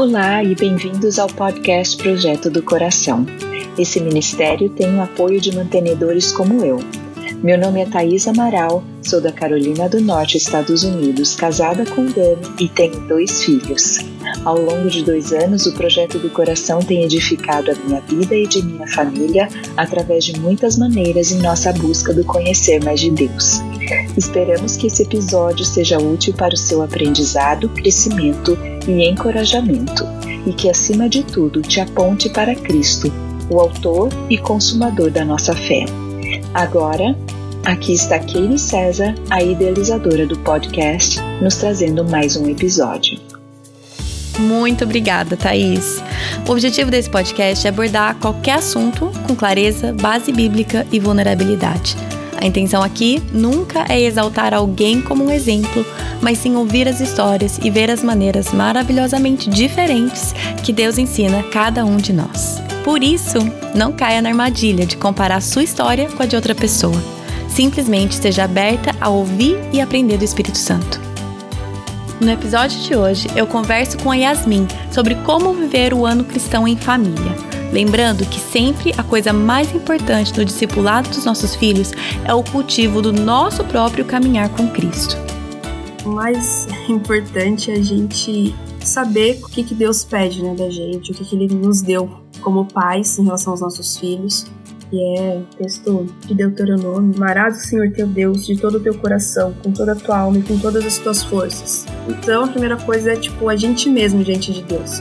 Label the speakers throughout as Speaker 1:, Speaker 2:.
Speaker 1: Olá e bem-vindos ao podcast Projeto do Coração. Esse ministério tem o apoio de mantenedores como eu. Meu nome é Thaís Amaral, sou da Carolina do Norte, Estados Unidos, casada com Dani e tenho dois filhos. Ao longo de dois anos, o Projeto do Coração tem edificado a minha vida e de minha família através de muitas maneiras em nossa busca do conhecer mais de Deus. Esperamos que esse episódio seja útil para o seu aprendizado, crescimento e encorajamento, e que, acima de tudo, te aponte para Cristo, o Autor e Consumador da nossa fé. Agora, aqui está Katie César, a idealizadora do podcast, nos trazendo mais um episódio.
Speaker 2: Muito obrigada, Thaís. O objetivo desse podcast é abordar qualquer assunto com clareza, base bíblica e vulnerabilidade a intenção aqui nunca é exaltar alguém como um exemplo, mas sim ouvir as histórias e ver as maneiras maravilhosamente diferentes que Deus ensina cada um de nós. Por isso, não caia na armadilha de comparar sua história com a de outra pessoa. Simplesmente esteja aberta a ouvir e aprender do Espírito Santo. No episódio de hoje, eu converso com a Yasmin sobre como viver o ano cristão em família. Lembrando que sempre a coisa mais importante no discipulado dos nossos filhos é o cultivo do nosso próprio caminhar com Cristo.
Speaker 3: O mais importante é a gente saber o que, que Deus pede né, da gente, o que, que Ele nos deu como pais em relação aos nossos filhos. E é texto de Deuteronômio: Amarás o Senhor teu Deus de todo o teu coração, com toda a tua alma e com todas as tuas forças. Então, a primeira coisa é tipo a gente mesmo diante de Deus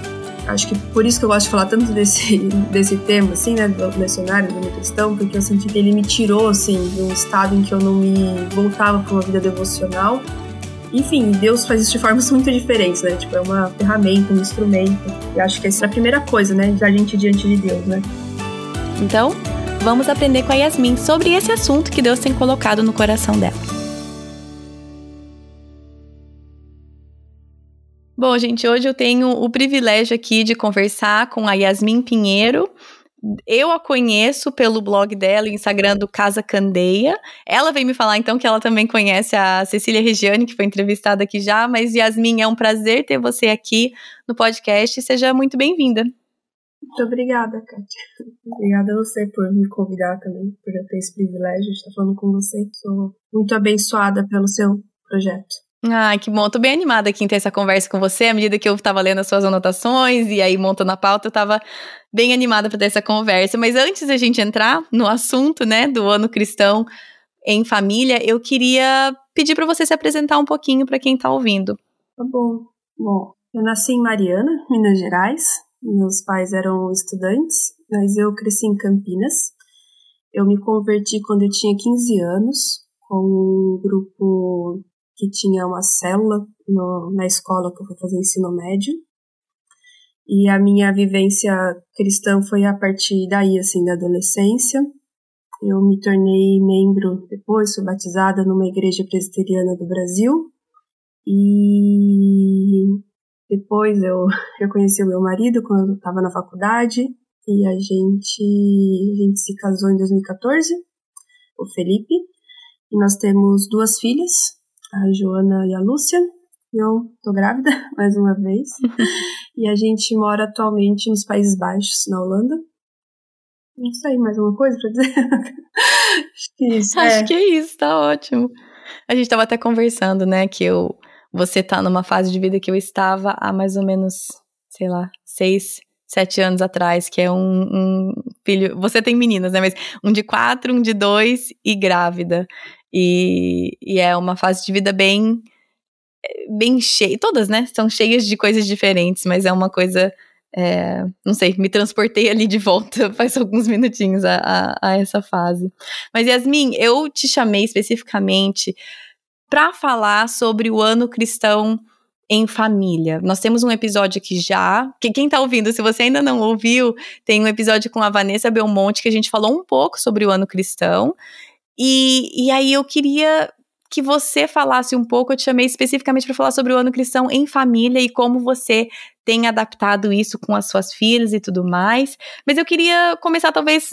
Speaker 3: acho que por isso que eu gosto de falar tanto desse, desse tema, assim, né, do lecionário, minha questão, porque eu senti que ele me tirou, assim, de um estado em que eu não me voltava para uma vida devocional. Enfim, Deus faz isso de formas muito diferentes, né? Tipo, é uma ferramenta, um instrumento. E acho que essa é a primeira coisa, né, da gente diante de Deus, né?
Speaker 2: Então, vamos aprender com a Yasmin sobre esse assunto que Deus tem colocado no coração dela. Bom, gente, hoje eu tenho o privilégio aqui de conversar com a Yasmin Pinheiro. Eu a conheço pelo blog dela e Instagram do Casa Candeia. Ela veio me falar então que ela também conhece a Cecília Regiane, que foi entrevistada aqui já. Mas Yasmin, é um prazer ter você aqui no podcast. Seja muito bem-vinda.
Speaker 3: Muito obrigada, Kátia. Obrigada a você por me convidar também, por eu ter esse privilégio de estar falando com você. Sou muito abençoada pelo seu projeto.
Speaker 2: Ai, que bom. Eu tô bem animada aqui em ter essa conversa com você. À medida que eu tava lendo as suas anotações e aí montando a pauta, eu tava bem animada para ter essa conversa. Mas antes da gente entrar no assunto, né, do ano cristão em família, eu queria pedir para você se apresentar um pouquinho para quem tá ouvindo.
Speaker 3: Tá bom. Bom, eu nasci em Mariana, Minas Gerais. Meus pais eram estudantes, mas eu cresci em Campinas. Eu me converti quando eu tinha 15 anos, com um grupo que tinha uma célula no, na escola que eu fui fazer ensino médio. E a minha vivência cristã foi a partir daí, assim, da adolescência. Eu me tornei membro depois, fui batizada numa igreja presbiteriana do Brasil. E depois eu, eu conheci o meu marido quando eu estava na faculdade e a gente, a gente se casou em 2014, o Felipe. E nós temos duas filhas, a Joana e a Lúcia. Eu tô grávida, mais uma vez. e a gente mora atualmente nos Países Baixos, na Holanda. Não sei, mais uma coisa pra dizer?
Speaker 2: Acho que isso. Acho é. que é isso, tá ótimo. A gente tava até conversando, né, que eu, você tá numa fase de vida que eu estava há mais ou menos, sei lá, seis, sete anos atrás, que é um, um, filho. Você tem meninas, né? Mas um de quatro, um de dois e grávida. E, e é uma fase de vida bem bem cheia, todas, né, são cheias de coisas diferentes, mas é uma coisa, é, não sei, me transportei ali de volta faz alguns minutinhos a, a, a essa fase. Mas Yasmin, eu te chamei especificamente para falar sobre o ano cristão em família. Nós temos um episódio aqui já, que quem tá ouvindo, se você ainda não ouviu, tem um episódio com a Vanessa Belmonte que a gente falou um pouco sobre o ano cristão. E, e aí eu queria que você falasse um pouco, eu te chamei especificamente para falar sobre o ano cristão em família e como você tem adaptado isso com as suas filhas e tudo mais. Mas eu queria começar talvez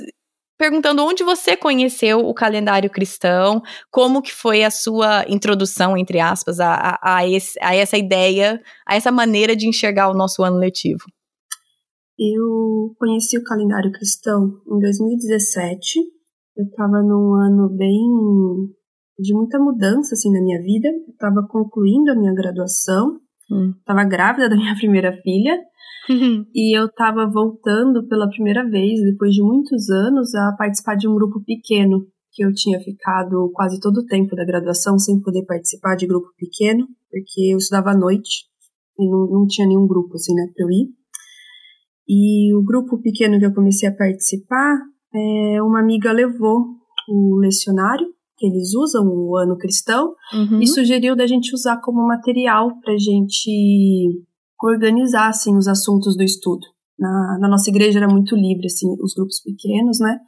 Speaker 2: perguntando onde você conheceu o calendário cristão, como que foi a sua introdução, entre aspas, a, a, a, esse, a essa ideia, a essa maneira de enxergar o nosso ano letivo.
Speaker 3: Eu conheci o calendário cristão em 2017. Eu estava num ano bem de muita mudança assim na minha vida. Eu estava concluindo a minha graduação, estava hum. grávida da minha primeira filha e eu estava voltando pela primeira vez, depois de muitos anos, a participar de um grupo pequeno, que eu tinha ficado quase todo o tempo da graduação sem poder participar de grupo pequeno, porque eu estudava à noite e não, não tinha nenhum grupo, assim, né, para eu ir. E o grupo pequeno que eu comecei a participar, é, uma amiga levou o lecionário, que eles usam, o ano cristão, uhum. e sugeriu da gente usar como material para gente organizar assim, os assuntos do estudo. Na, na, nossa igreja era muito livre, assim, os grupos pequenos, né?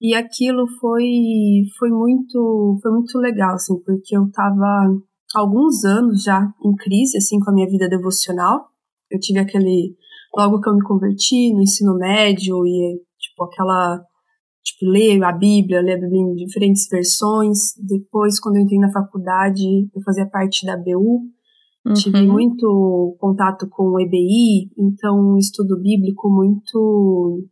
Speaker 3: E aquilo foi, foi, muito, foi muito legal, assim, porque eu estava alguns anos já em crise, assim, com a minha vida devocional. Eu tive aquele, logo que eu me converti no ensino médio e, tipo, aquela, tipo, ler a Bíblia, ler a Bíblia em diferentes versões. Depois, quando eu entrei na faculdade, eu fazia parte da BU, Uhum. Tive muito contato com o EBI, então um estudo bíblico muito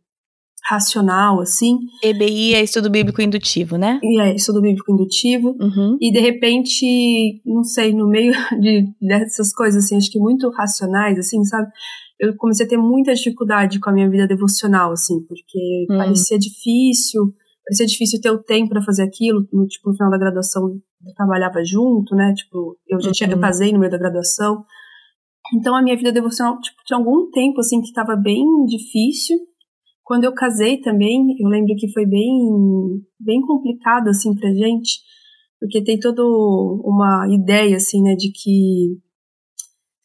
Speaker 3: racional, assim.
Speaker 2: EBI é estudo bíblico indutivo, né?
Speaker 3: E é, estudo bíblico indutivo. Uhum. E de repente, não sei, no meio de, dessas coisas, assim, acho que muito racionais, assim, sabe? Eu comecei a ter muita dificuldade com a minha vida devocional, assim, porque uhum. parecia difícil, parecia difícil ter o tempo para fazer aquilo. No, tipo, no final da graduação, eu trabalhava junto, né? Tipo, eu já tinha, eu uhum. casei no meio da graduação. Então a minha vida devocional, tipo, tinha algum tempo assim que estava bem difícil. Quando eu casei também, eu lembro que foi bem bem complicado assim pra gente, porque tem toda uma ideia assim, né, de que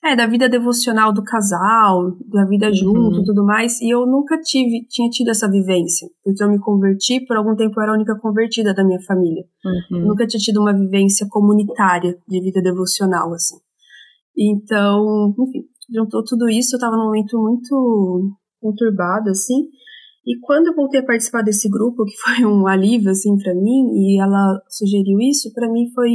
Speaker 3: é, da vida devocional do casal, da vida uhum. junto e tudo mais. E eu nunca tive, tinha tido essa vivência. Porque eu me converti, por algum tempo eu era a única convertida da minha família. Uhum. Eu nunca tinha tido uma vivência comunitária de vida devocional, assim. Então, enfim, juntou tudo isso, eu tava num momento muito conturbado, assim. E quando eu voltei a participar desse grupo, que foi um alívio, assim, para mim, e ela sugeriu isso, para mim foi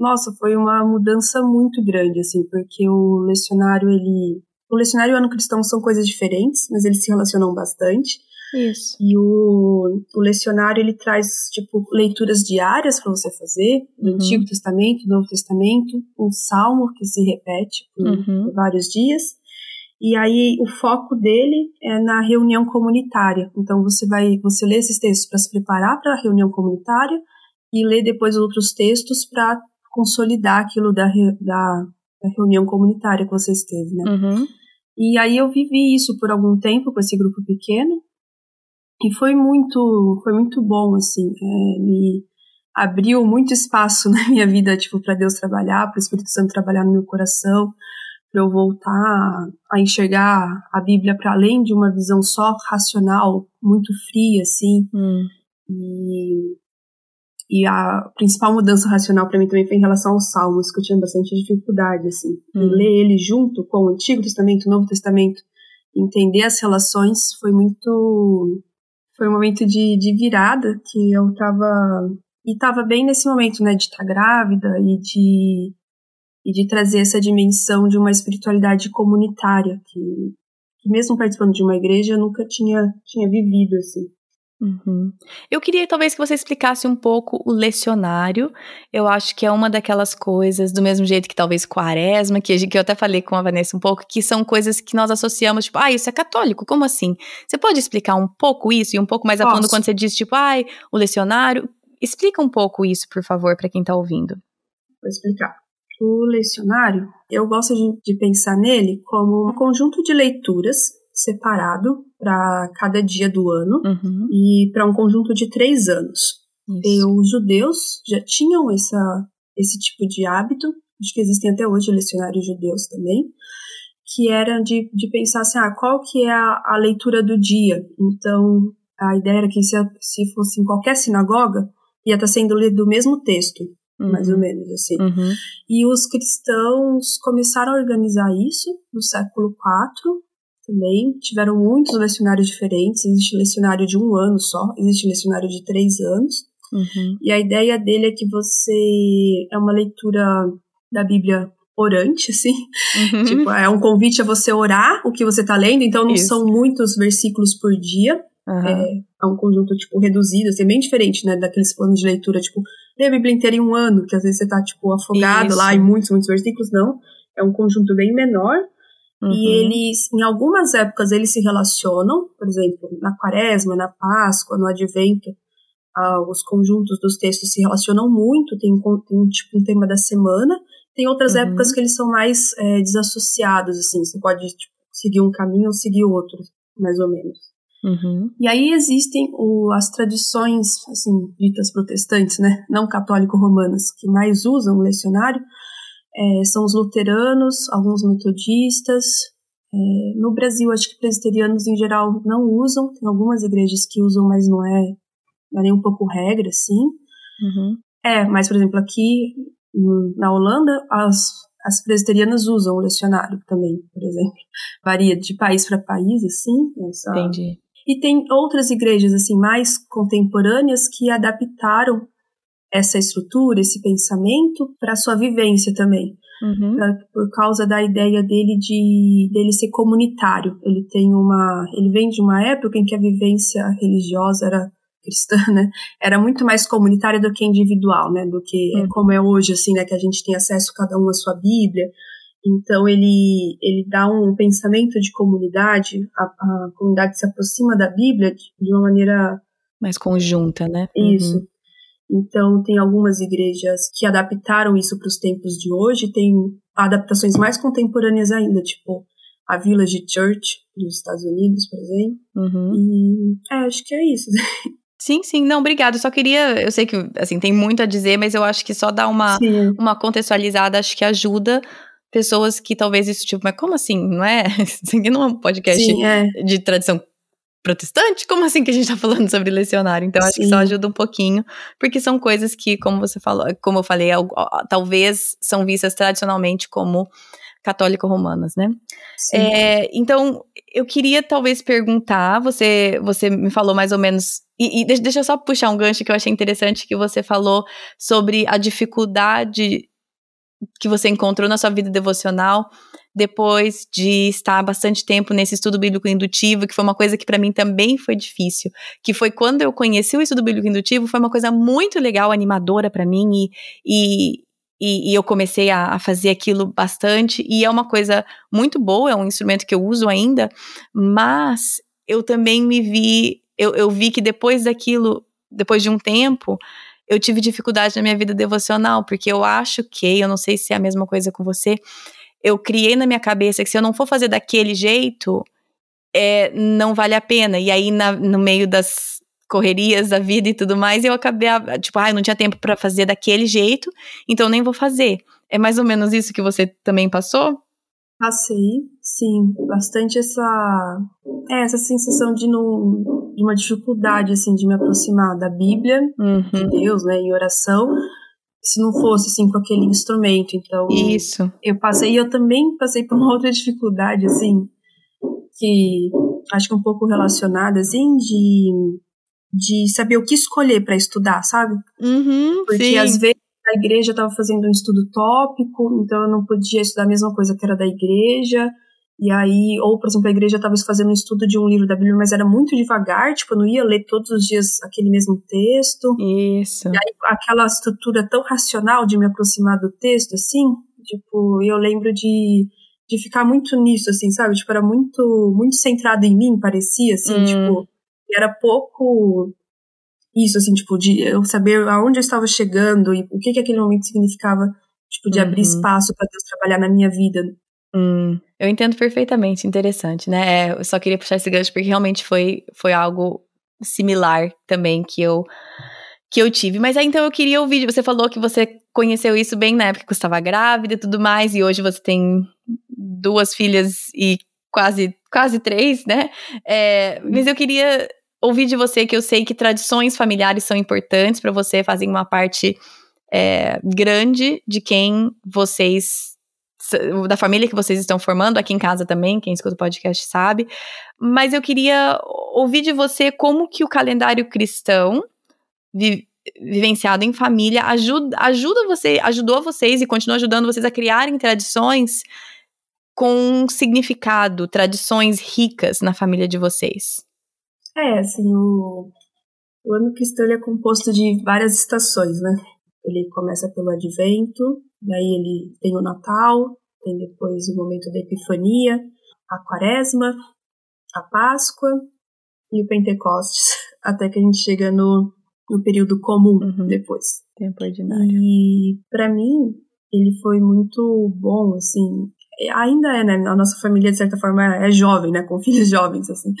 Speaker 3: nossa, foi uma mudança muito grande, assim, porque o lecionário, ele. O lecionário e o ano cristão são coisas diferentes, mas eles se relacionam bastante.
Speaker 2: Isso.
Speaker 3: E o, o lecionário, ele traz, tipo, leituras diárias para você fazer, do uhum. Antigo Testamento, do Novo Testamento, um salmo que se repete por uhum. vários dias. E aí o foco dele é na reunião comunitária. Então você vai, você lê esses textos para se preparar para a reunião comunitária e lê depois outros textos para consolidar aquilo da, da, da reunião comunitária que você esteve, né?
Speaker 2: Uhum.
Speaker 3: E aí eu vivi isso por algum tempo com esse grupo pequeno e foi muito, foi muito bom, assim, é, me abriu muito espaço na minha vida, tipo, para Deus trabalhar, para o Espírito Santo trabalhar no meu coração, para eu voltar a enxergar a Bíblia para além de uma visão só racional, muito fria, assim.
Speaker 2: Hum.
Speaker 3: E e a principal mudança racional para mim também foi em relação aos Salmos, que eu tinha bastante dificuldade, assim. Hum. ler ele junto com o Antigo Testamento, o Novo Testamento, entender as relações foi muito. Foi um momento de, de virada que eu tava. E tava bem nesse momento, né, de estar tá grávida e de. E de trazer essa dimensão de uma espiritualidade comunitária, que, que mesmo participando de uma igreja, eu nunca tinha, tinha vivido, assim.
Speaker 2: Uhum. Eu queria talvez que você explicasse um pouco o lecionário. Eu acho que é uma daquelas coisas, do mesmo jeito que talvez quaresma, que, que eu até falei com a Vanessa um pouco, que são coisas que nós associamos, tipo, ah, isso é católico, como assim? Você pode explicar um pouco isso e um pouco mais a fundo quando você diz, tipo, ai, ah, o lecionário? Explica um pouco isso, por favor, para quem está ouvindo.
Speaker 3: Vou explicar. O lecionário, eu gosto de, de pensar nele como um conjunto de leituras separado para cada dia do ano
Speaker 2: uhum.
Speaker 3: e para um conjunto de três anos. E os judeus já tinham essa, esse tipo de hábito, acho que existem até hoje lecionários judeus também, que era de, de pensar assim, ah, qual que é a, a leitura do dia? Então, a ideia era que se, se fosse em qualquer sinagoga, ia estar tá sendo lido o mesmo texto, uhum. mais ou uhum. menos assim.
Speaker 2: Uhum.
Speaker 3: E os cristãos começaram a organizar isso no século IV, também. Tiveram muitos lecionários diferentes. Existe lecionário de um ano só, existe lecionário de três anos. Uhum. E a ideia dele é que você. É uma leitura da Bíblia orante, assim. Uhum. Tipo, é um convite a você orar o que você está lendo, então não Isso. são muitos versículos por dia. Uhum. É, é, um conjunto, tipo, reduzido, assim, bem diferente, né, daqueles planos de leitura, tipo, ler a Bíblia inteira em um ano, que às vezes você tá, tipo, afogado Isso. lá em muitos, muitos versículos, não. É um conjunto bem menor. Uhum. E eles, em algumas épocas, eles se relacionam, por exemplo, na quaresma, na Páscoa, no Advento, ah, os conjuntos dos textos se relacionam muito, tem, tem tipo um tema da semana, tem outras uhum. épocas que eles são mais é, desassociados, assim, você pode tipo, seguir um caminho ou seguir outro, mais ou menos. Uhum. E aí existem o, as tradições, assim, ditas protestantes, né, não católico-romanas, que mais usam o lecionário, é, são os luteranos, alguns metodistas. É, no Brasil, acho que presbiterianos em geral não usam, tem algumas igrejas que usam, mas não é, não é nem um pouco regra, assim. Uhum. É, mas, por exemplo, aqui na Holanda, as, as presbiterianas usam o lecionário também, por exemplo. Varia de país para país, assim. Essa...
Speaker 2: Entendi.
Speaker 3: E tem outras igrejas, assim, mais contemporâneas que adaptaram essa estrutura, esse pensamento para sua vivência também. Uhum. Pra, por causa da ideia dele de dele ser comunitário. Ele tem uma, ele vem de uma época em que a vivência religiosa era cristã, né, era muito mais comunitária do que individual, né, do que uhum. como é hoje, assim, né, que a gente tem acesso cada um à sua Bíblia. Então ele ele dá um pensamento de comunidade, a, a comunidade se aproxima da Bíblia de, de uma maneira
Speaker 2: mais conjunta, né?
Speaker 3: Isso. Uhum. Então, tem algumas igrejas que adaptaram isso para os tempos de hoje, tem adaptações mais contemporâneas ainda, tipo a Village Church dos Estados Unidos, por exemplo. Uhum. E é, acho que é isso.
Speaker 2: Sim, sim, não, obrigado. Só queria, eu sei que assim tem muito a dizer, mas eu acho que só dar uma, uma contextualizada acho que ajuda pessoas que talvez isso tipo, mas como assim? Não é? Isso aqui não é um podcast sim, é. de tradição protestante? Como assim que a gente tá falando sobre lecionário? Então, acho Sim. que só ajuda um pouquinho, porque são coisas que, como você falou, como eu falei, talvez são vistas tradicionalmente como católico-romanas, né? É, então, eu queria talvez perguntar, você, você me falou mais ou menos, e, e deixa eu só puxar um gancho que eu achei interessante, que você falou sobre a dificuldade que você encontrou na sua vida devocional depois de estar bastante tempo nesse estudo bíblico indutivo, que foi uma coisa que para mim também foi difícil, que foi quando eu conheci o estudo bíblico indutivo, foi uma coisa muito legal, animadora para mim e, e, e, e, eu comecei a, a, fazer aquilo bastante e é uma coisa muito boa, é um instrumento que eu uso ainda, mas eu também me vi, eu, eu vi que depois daquilo, depois de um tempo, eu tive dificuldade na minha vida devocional, porque eu acho que, eu não sei se é a mesma coisa com você, eu criei na minha cabeça que se eu não for fazer daquele jeito, é, não vale a pena. E aí, na, no meio das correrias da vida e tudo mais, eu acabei, tipo, ah, não tinha tempo para fazer daquele jeito, então nem vou fazer. É mais ou menos isso que você também passou?
Speaker 3: Passei, sim, bastante essa é, essa sensação de não de uma dificuldade assim de me aproximar da Bíblia, uhum. de Deus, né, em oração, se não fosse assim com aquele instrumento. Então,
Speaker 2: isso.
Speaker 3: Eu passei e eu também passei por uma outra dificuldade assim, que acho que um pouco relacionada assim de de saber o que escolher para estudar, sabe?
Speaker 2: Uhum,
Speaker 3: Porque
Speaker 2: sim.
Speaker 3: às vezes a igreja estava fazendo um estudo tópico, então eu não podia estudar a mesma coisa que era da igreja. E aí, ou por exemplo, a igreja estava fazendo um estudo de um livro da Bíblia, mas era muito devagar, tipo, eu não ia ler todos os dias aquele mesmo texto.
Speaker 2: Isso.
Speaker 3: E aí, aquela estrutura tão racional de me aproximar do texto, assim, tipo, eu lembro de, de ficar muito nisso, assim, sabe? Tipo, era muito, muito centrado em mim, parecia, assim, hum. tipo, era pouco isso, assim, tipo, de eu saber aonde eu estava chegando e o que, que aquele momento significava, tipo, de uhum. abrir espaço para Deus trabalhar na minha vida.
Speaker 2: Hum, eu entendo perfeitamente, interessante, né? É, eu só queria puxar esse gancho porque realmente foi, foi algo similar também que eu que eu tive. Mas aí então eu queria ouvir, você falou que você conheceu isso bem na época que você estava grávida e tudo mais, e hoje você tem duas filhas e quase, quase três, né? É, mas eu queria ouvir de você que eu sei que tradições familiares são importantes para você, fazem uma parte é, grande de quem vocês da família que vocês estão formando, aqui em casa também, quem escuta o podcast sabe. Mas eu queria ouvir de você como que o calendário cristão vi, vivenciado em família ajuda, ajuda você, ajudou vocês e continua ajudando vocês a criarem tradições com significado, tradições ricas na família de vocês.
Speaker 3: É, assim, o, o ano cristão é composto de várias estações, né? Ele começa pelo advento, daí ele tem o Natal, tem depois o momento da Epifania, a Quaresma, a Páscoa e o Pentecostes, até que a gente chega no, no período comum uhum. depois.
Speaker 2: Tempo ordinário.
Speaker 3: E para mim, ele foi muito bom, assim, ainda é, né? A nossa família, de certa forma, é jovem, né? Com filhos jovens, assim.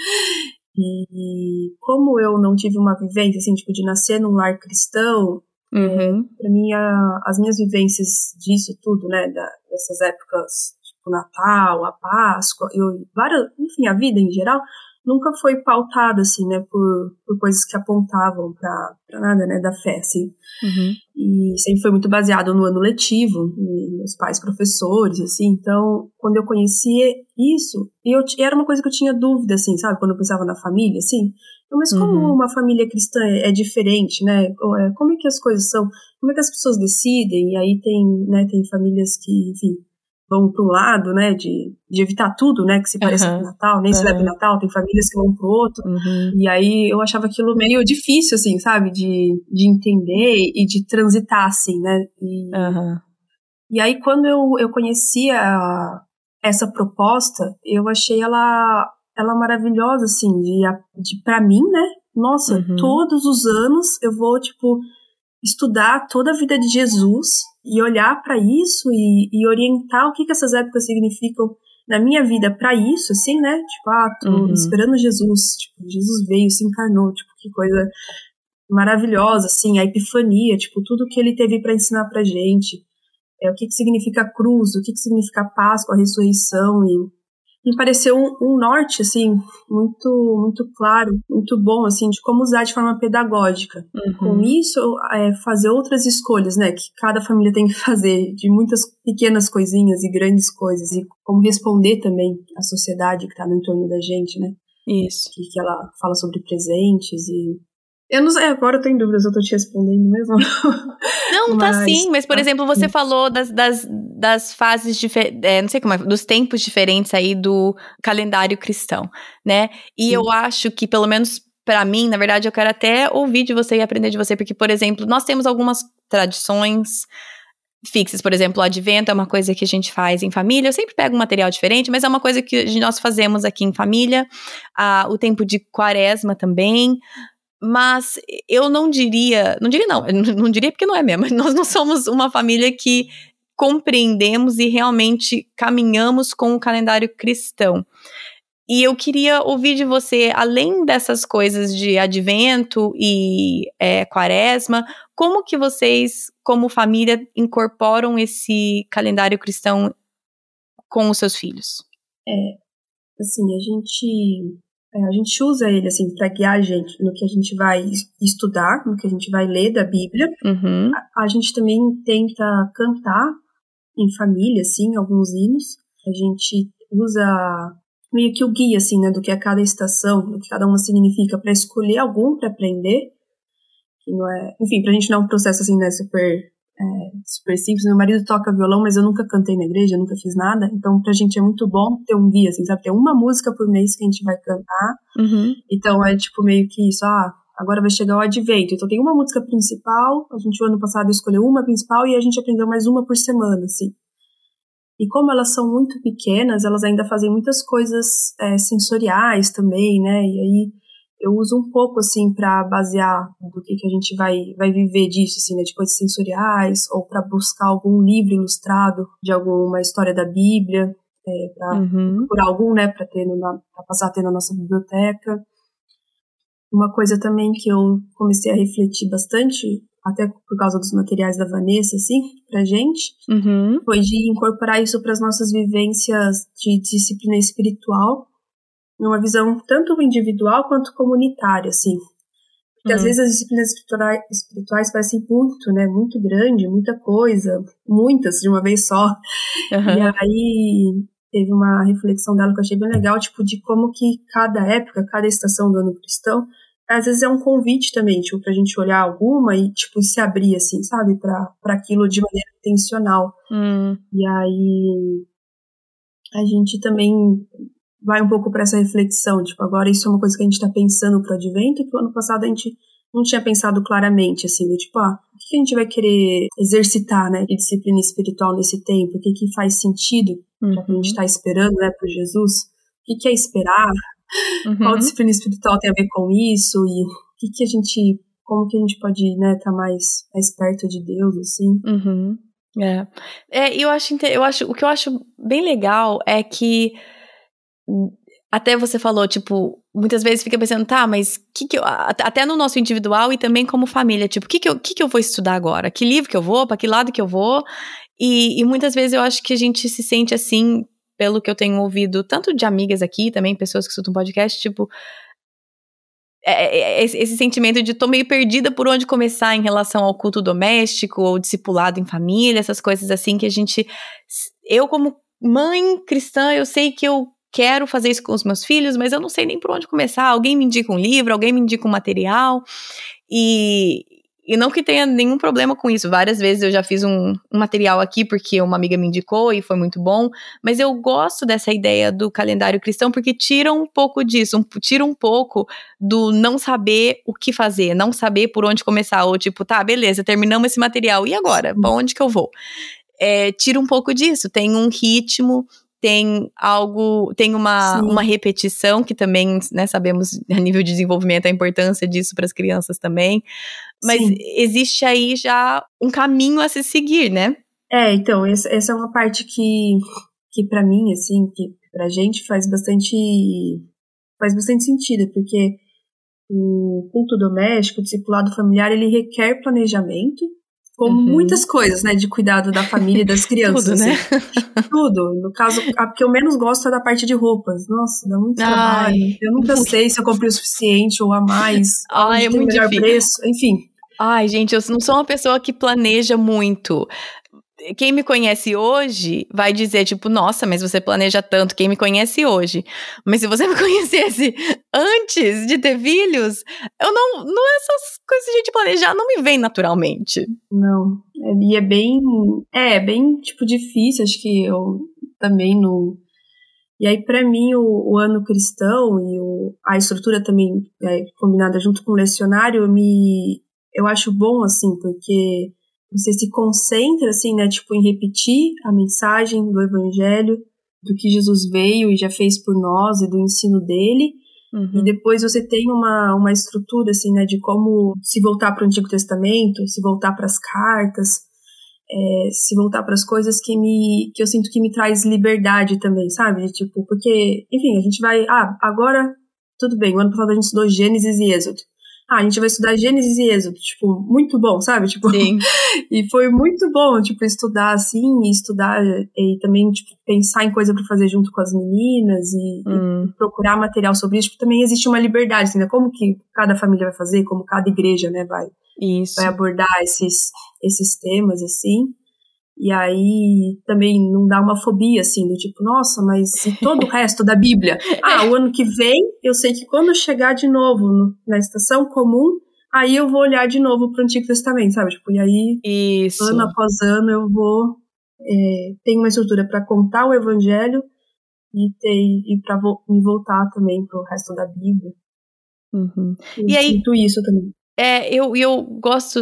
Speaker 3: E como eu não tive uma vivência, assim, tipo, de nascer num lar cristão,
Speaker 2: uhum. é,
Speaker 3: para mim, a, as minhas vivências disso tudo, né, da, dessas épocas, tipo, Natal, a Páscoa, eu, várias, enfim, a vida em geral, nunca foi pautada, assim, né, por, por coisas que apontavam para nada, né, da fé, assim.
Speaker 2: Uhum.
Speaker 3: E sempre foi muito baseado no ano letivo, meus pais professores, assim. Então, quando eu conhecia isso, eu, era uma coisa que eu tinha dúvida, assim, sabe? Quando eu pensava na família, assim. Mas como uhum. uma família cristã é, é diferente, né? É, como é que as coisas são? Como é que as pessoas decidem? E aí tem, né, tem famílias que, enfim, vão para um lado, né, de, de evitar tudo, né, que se pareça uhum. com Natal, nem uhum. celebra Natal, tem famílias que vão pro outro,
Speaker 2: uhum.
Speaker 3: e aí eu achava aquilo meio difícil, assim, sabe, de, de entender e de transitar, assim, né, e, e aí quando eu, eu conhecia essa proposta, eu achei ela, ela maravilhosa, assim, de, de para mim, né, nossa, uhum. todos os anos eu vou, tipo, estudar toda a vida de Jesus e olhar para isso e, e, orientar o que, que essas épocas significam na minha vida para isso, assim, né? Tipo, ah, tô uhum. esperando Jesus, tipo, Jesus veio, se encarnou, tipo, que coisa maravilhosa, assim, a epifania, tipo, tudo que ele teve para ensinar pra gente. É, o que, que significa cruz, o que, que significa Páscoa, a ressurreição e me pareceu um, um, norte, assim, muito, muito claro, muito bom, assim, de como usar de forma pedagógica.
Speaker 2: Uhum.
Speaker 3: Com isso, é, fazer outras escolhas, né, que cada família tem que fazer, de muitas pequenas coisinhas e grandes coisas, e como responder também à sociedade que está no entorno da gente, né.
Speaker 2: Isso.
Speaker 3: Que, que ela fala sobre presentes e eu não sei, agora eu tô em dúvida se eu tô te respondendo mesmo.
Speaker 2: Não, tá mas, tá sim, mas por tá. exemplo, você falou das, das, das fases diferentes, é, não sei como é, dos tempos diferentes aí do calendário cristão, né? E sim. eu acho que, pelo menos para mim, na verdade, eu quero até ouvir de você e aprender de você, porque, por exemplo, nós temos algumas tradições fixas, por exemplo, o advento é uma coisa que a gente faz em família. Eu sempre pego um material diferente, mas é uma coisa que nós fazemos aqui em família. Ah, o tempo de quaresma também. Mas eu não diria, não diria não, não diria porque não é mesmo, nós não somos uma família que compreendemos e realmente caminhamos com o calendário cristão. E eu queria ouvir de você, além dessas coisas de advento e é, quaresma, como que vocês, como família, incorporam esse calendário cristão com os seus filhos?
Speaker 3: É, assim, a gente a gente usa ele assim para guiar a gente no que a gente vai estudar, no que a gente vai ler da Bíblia.
Speaker 2: Uhum.
Speaker 3: A, a, gente também tenta cantar em família, assim, alguns hinos. A gente usa meio que o guia assim, né, do que é cada estação, do que cada uma significa para escolher algum para aprender. Que não é, enfim, para a gente não é um processo assim, né, super é, super simples. Meu marido toca violão, mas eu nunca cantei na igreja, nunca fiz nada. Então, pra gente é muito bom ter um guia, assim, sabe? Ter uma música por mês que a gente vai cantar.
Speaker 2: Uhum.
Speaker 3: Então, é tipo meio que isso, ah, agora vai chegar o advento. Então, tem uma música principal. A gente, o ano passado, escolheu uma principal e a gente aprendeu mais uma por semana, assim. E como elas são muito pequenas, elas ainda fazem muitas coisas é, sensoriais também, né? E aí eu uso um pouco assim para basear do que, que a gente vai, vai viver disso, assim, né, de coisas sensoriais, ou para buscar algum livro ilustrado de alguma história da Bíblia, é, para
Speaker 2: uhum.
Speaker 3: por algum, né, para ter para passar a ter na nossa biblioteca. Uma coisa também que eu comecei a refletir bastante, até por causa dos materiais da Vanessa, assim, pra gente,
Speaker 2: uhum.
Speaker 3: foi de incorporar isso para as nossas vivências de disciplina espiritual numa visão tanto individual quanto comunitária, assim. Porque às uhum. vezes as disciplinas espirituais, espirituais parecem muito, né? Muito grande, muita coisa, muitas de uma vez só. Uhum. E aí teve uma reflexão dela que eu achei bem legal, tipo, de como que cada época, cada estação do ano cristão, às vezes é um convite também, tipo, pra gente olhar alguma e, tipo, se abrir, assim, sabe, para aquilo de maneira intencional.
Speaker 2: Hum.
Speaker 3: E aí a gente também vai um pouco para essa reflexão, tipo, agora isso é uma coisa que a gente está pensando pro advento, que o ano passado a gente não tinha pensado claramente, assim, do tipo, ah, o que a gente vai querer exercitar, né, de disciplina espiritual nesse tempo, o que que faz sentido, uhum. já que a gente está esperando, né, por Jesus, o que que é esperar, uhum. qual disciplina espiritual tem a ver com isso, e o que que a gente, como que a gente pode, né, estar tá mais, mais perto de Deus, assim.
Speaker 2: Uhum. É. é, eu acho, eu acho, o que eu acho bem legal é que até você falou, tipo, muitas vezes fica pensando, tá, mas que que eu, até no nosso individual e também como família, tipo, o que que eu, que que eu vou estudar agora? Que livro que eu vou? Para que lado que eu vou? E, e muitas vezes eu acho que a gente se sente assim, pelo que eu tenho ouvido, tanto de amigas aqui, também pessoas que escutam podcast, tipo, é, é, é esse sentimento de tô meio perdida por onde começar em relação ao culto doméstico ou discipulado em família, essas coisas assim que a gente. Eu, como mãe cristã, eu sei que eu quero fazer isso com os meus filhos, mas eu não sei nem por onde começar. Alguém me indica um livro, alguém me indica um material. E, e não que tenha nenhum problema com isso. Várias vezes eu já fiz um, um, material aqui porque uma amiga me indicou e foi muito bom. Mas eu gosto dessa ideia do calendário cristão porque tira um pouco disso, um, tira um pouco do não saber o que fazer, não saber por onde começar. Ou tipo, tá, beleza, terminamos esse material, e agora? Pra onde que eu vou? É, tira um pouco disso, tem um ritmo, tem algo, tem uma, uma repetição que também, né, sabemos a nível de desenvolvimento a importância disso para as crianças também. Mas Sim. existe aí já um caminho a se seguir, né?
Speaker 3: É, então, essa, essa é uma parte que, que para mim, assim, que pra gente faz bastante faz bastante sentido, porque o culto doméstico, o discipulado familiar, ele requer planejamento, como uhum. muitas coisas, né, de cuidado da família e das crianças. Tudo, né? assim. né? Tudo. No caso, a que eu menos gosto é da parte de roupas. Nossa, dá muito Ai. trabalho. Eu nunca sei se eu comprei o suficiente ou a mais.
Speaker 2: Ai, é muito melhor difícil.
Speaker 3: preço, enfim.
Speaker 2: Ai, gente, eu não sou uma pessoa que planeja muito quem me conhece hoje vai dizer, tipo, nossa, mas você planeja tanto, quem me conhece hoje. Mas se você me conhecesse antes de ter filhos, eu não. Não é essas coisas de gente planejar não me vem naturalmente.
Speaker 3: Não. E é bem. É, é bem, tipo, difícil. Acho que eu também não. E aí, para mim, o, o, ano cristão e o, a estrutura também é, combinada junto com o lecionário, me, eu acho bom, assim, porque você se concentra, assim, né, tipo, em repetir a mensagem do Evangelho, do que Jesus veio e já fez por nós e do ensino dele. Uhum. E depois você tem uma, uma estrutura, assim, né, de como se voltar para o Antigo Testamento, se voltar para as cartas, é, se voltar para as coisas que me que eu sinto que me traz liberdade também, sabe? De, tipo, porque, enfim, a gente vai, ah, agora tudo bem, o ano passado a gente estudou Gênesis e Êxodo ah, a gente vai estudar Gênesis e Êxodo, tipo, muito bom, sabe? Tipo,
Speaker 2: Sim.
Speaker 3: e foi muito bom, tipo, estudar assim, e estudar e também, tipo, pensar em coisa para fazer junto com as meninas e, hum. e, procurar material sobre isso. Tipo, também existe uma liberdade, assim, né? Como que cada família vai fazer, como cada igreja, né, vai,
Speaker 2: isso.
Speaker 3: vai abordar esses, esses temas, assim. E aí também não dá uma fobia, assim, do tipo, nossa, mas e todo o resto da Bíblia? Ah, o ano que vem, eu sei que quando eu chegar de novo no, na estação comum, aí eu vou olhar de novo para o Antigo Testamento, sabe? Tipo, e aí,
Speaker 2: Isso.
Speaker 3: ano após ano, eu vou. É, tenho uma estrutura para contar o Evangelho e, ter, e para vo me voltar também para o resto da Bíblia.
Speaker 2: Uhum.
Speaker 3: Eu e aí, sinto isso também.
Speaker 2: É, eu, eu gosto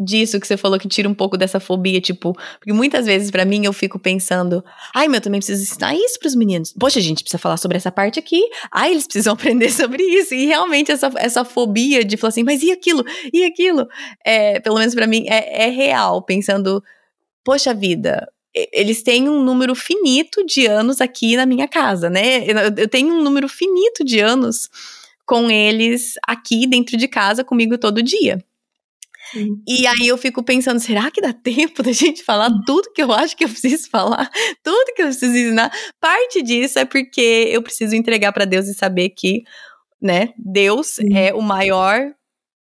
Speaker 2: disso que você falou que tira um pouco dessa fobia, tipo, porque muitas vezes para mim eu fico pensando, ai, meu, eu também preciso ensinar isso pros meninos. Poxa, a gente precisa falar sobre essa parte aqui. Ai, eles precisam aprender sobre isso. E realmente essa, essa fobia de falar assim, mas e aquilo? E aquilo? É, pelo menos para mim é, é real, pensando, poxa vida, eles têm um número finito de anos aqui na minha casa, né? Eu tenho um número finito de anos com eles aqui dentro de casa comigo todo dia. E aí eu fico pensando, será que dá tempo da gente falar tudo que eu acho que eu preciso falar? Tudo que eu preciso ensinar? Parte disso é porque eu preciso entregar para Deus e saber que, né, Deus é o maior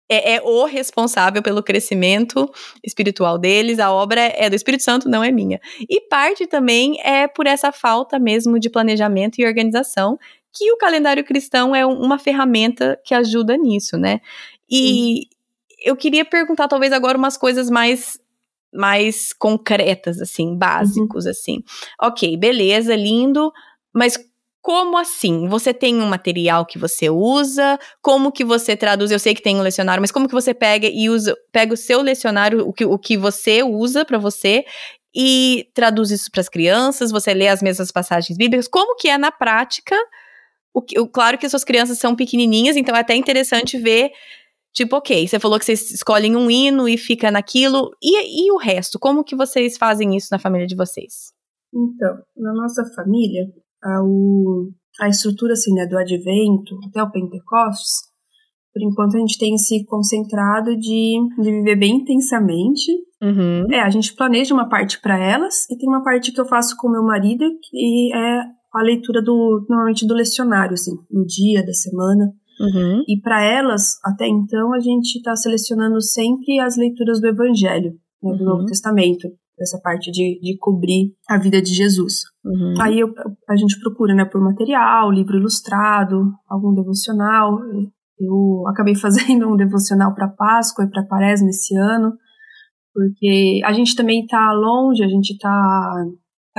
Speaker 2: é, é, o responsável pelo crescimento espiritual deles, a obra é do Espírito Santo, não é minha. E parte também é por essa falta mesmo de planejamento e organização, que o calendário cristão é uma ferramenta que ajuda nisso, né? E eu queria perguntar, talvez, agora umas coisas mais mais concretas, assim, básicos, uhum. assim. Ok, beleza, lindo, mas como assim? Você tem um material que você usa? Como que você traduz? Eu sei que tem um lecionário, mas como que você pega e usa, pega o seu lecionário, o que, o que você usa para você e traduz isso para as crianças? Você lê as mesmas passagens bíblicas? Como que é na prática? O, o, claro que as suas crianças são pequenininhas, então é até interessante ver Tipo, ok, você falou que vocês escolhem um hino e fica naquilo. E, e o resto? Como que vocês fazem isso na família de vocês?
Speaker 3: Então, na nossa família, a, o, a estrutura assim, né, do advento até o Pentecostes, por enquanto a gente tem se concentrado de, de viver bem intensamente. Uhum. É, a gente planeja uma parte para elas e tem uma parte que eu faço com meu marido, que é a leitura do normalmente do lecionário, assim, no dia da semana. Uhum. E para elas, até então, a gente está selecionando sempre as leituras do Evangelho, né, do uhum. Novo Testamento, essa parte de, de cobrir a vida de Jesus. Uhum. Aí eu, a gente procura né, por material, livro ilustrado, algum devocional. Eu acabei fazendo um devocional para Páscoa e para Quaresma esse ano, porque a gente também está longe, a gente está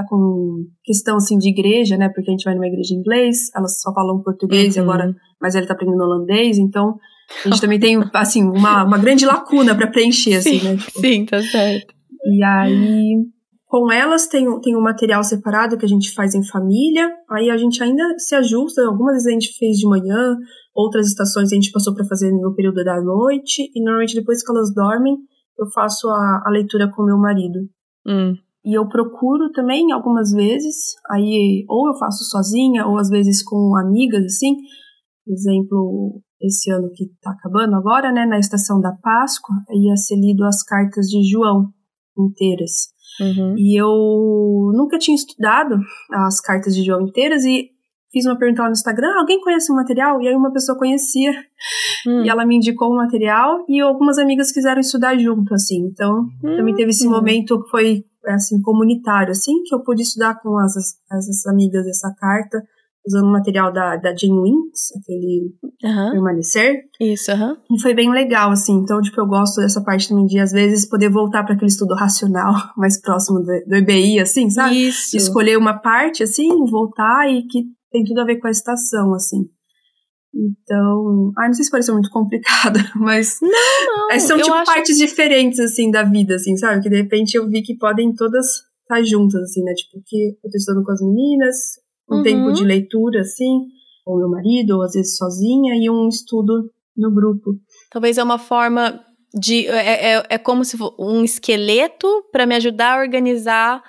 Speaker 3: tá com questão assim de igreja, né? Porque a gente vai numa igreja em inglês, elas só falam português uhum. agora, mas ele tá aprendendo holandês, então a gente também tem assim uma, uma grande lacuna para preencher assim,
Speaker 2: sim,
Speaker 3: né?
Speaker 2: Tipo, sim, tá certo.
Speaker 3: E aí com elas tem, tem um material separado que a gente faz em família, aí a gente ainda se ajusta, algumas vezes a gente fez de manhã, outras estações a gente passou para fazer no período da noite, e normalmente depois que elas dormem, eu faço a, a leitura com meu marido. Hum. E eu procuro também algumas vezes, aí ou eu faço sozinha, ou às vezes com amigas, assim. Por exemplo, esse ano que está acabando agora, né, na estação da Páscoa, ia ser lido as cartas de João inteiras. Uhum. E eu nunca tinha estudado as cartas de João inteiras e fiz uma pergunta lá no Instagram, ah, alguém conhece o material? E aí uma pessoa conhecia hum. e ela me indicou o material e algumas amigas quiseram estudar junto, assim. Então, hum. também teve esse hum. momento que foi assim comunitário, assim, que eu pude estudar com as, as, as amigas essa carta, usando o material da, da Jane Winks, aquele uhum. Permanecer.
Speaker 2: Isso, aham.
Speaker 3: Uhum. E foi bem legal, assim. Então, tipo, eu gosto dessa parte também de, às vezes, poder voltar para aquele estudo racional mais próximo do, do EBI, assim, sabe?
Speaker 2: Isso.
Speaker 3: Escolher uma parte, assim, voltar e que tem tudo a ver com a estação, assim. Então, ai, não sei se pareceu muito complicado, mas
Speaker 2: não, não,
Speaker 3: é, são tipo acho... partes diferentes assim da vida, assim, sabe? Que de repente eu vi que podem todas estar juntas, assim, né? Tipo, que eu tô estudando com as meninas, um uhum. tempo de leitura, assim, com meu marido, ou às vezes sozinha, e um estudo no grupo.
Speaker 2: Talvez é uma forma de. É, é, é como se fosse um esqueleto para me ajudar a organizar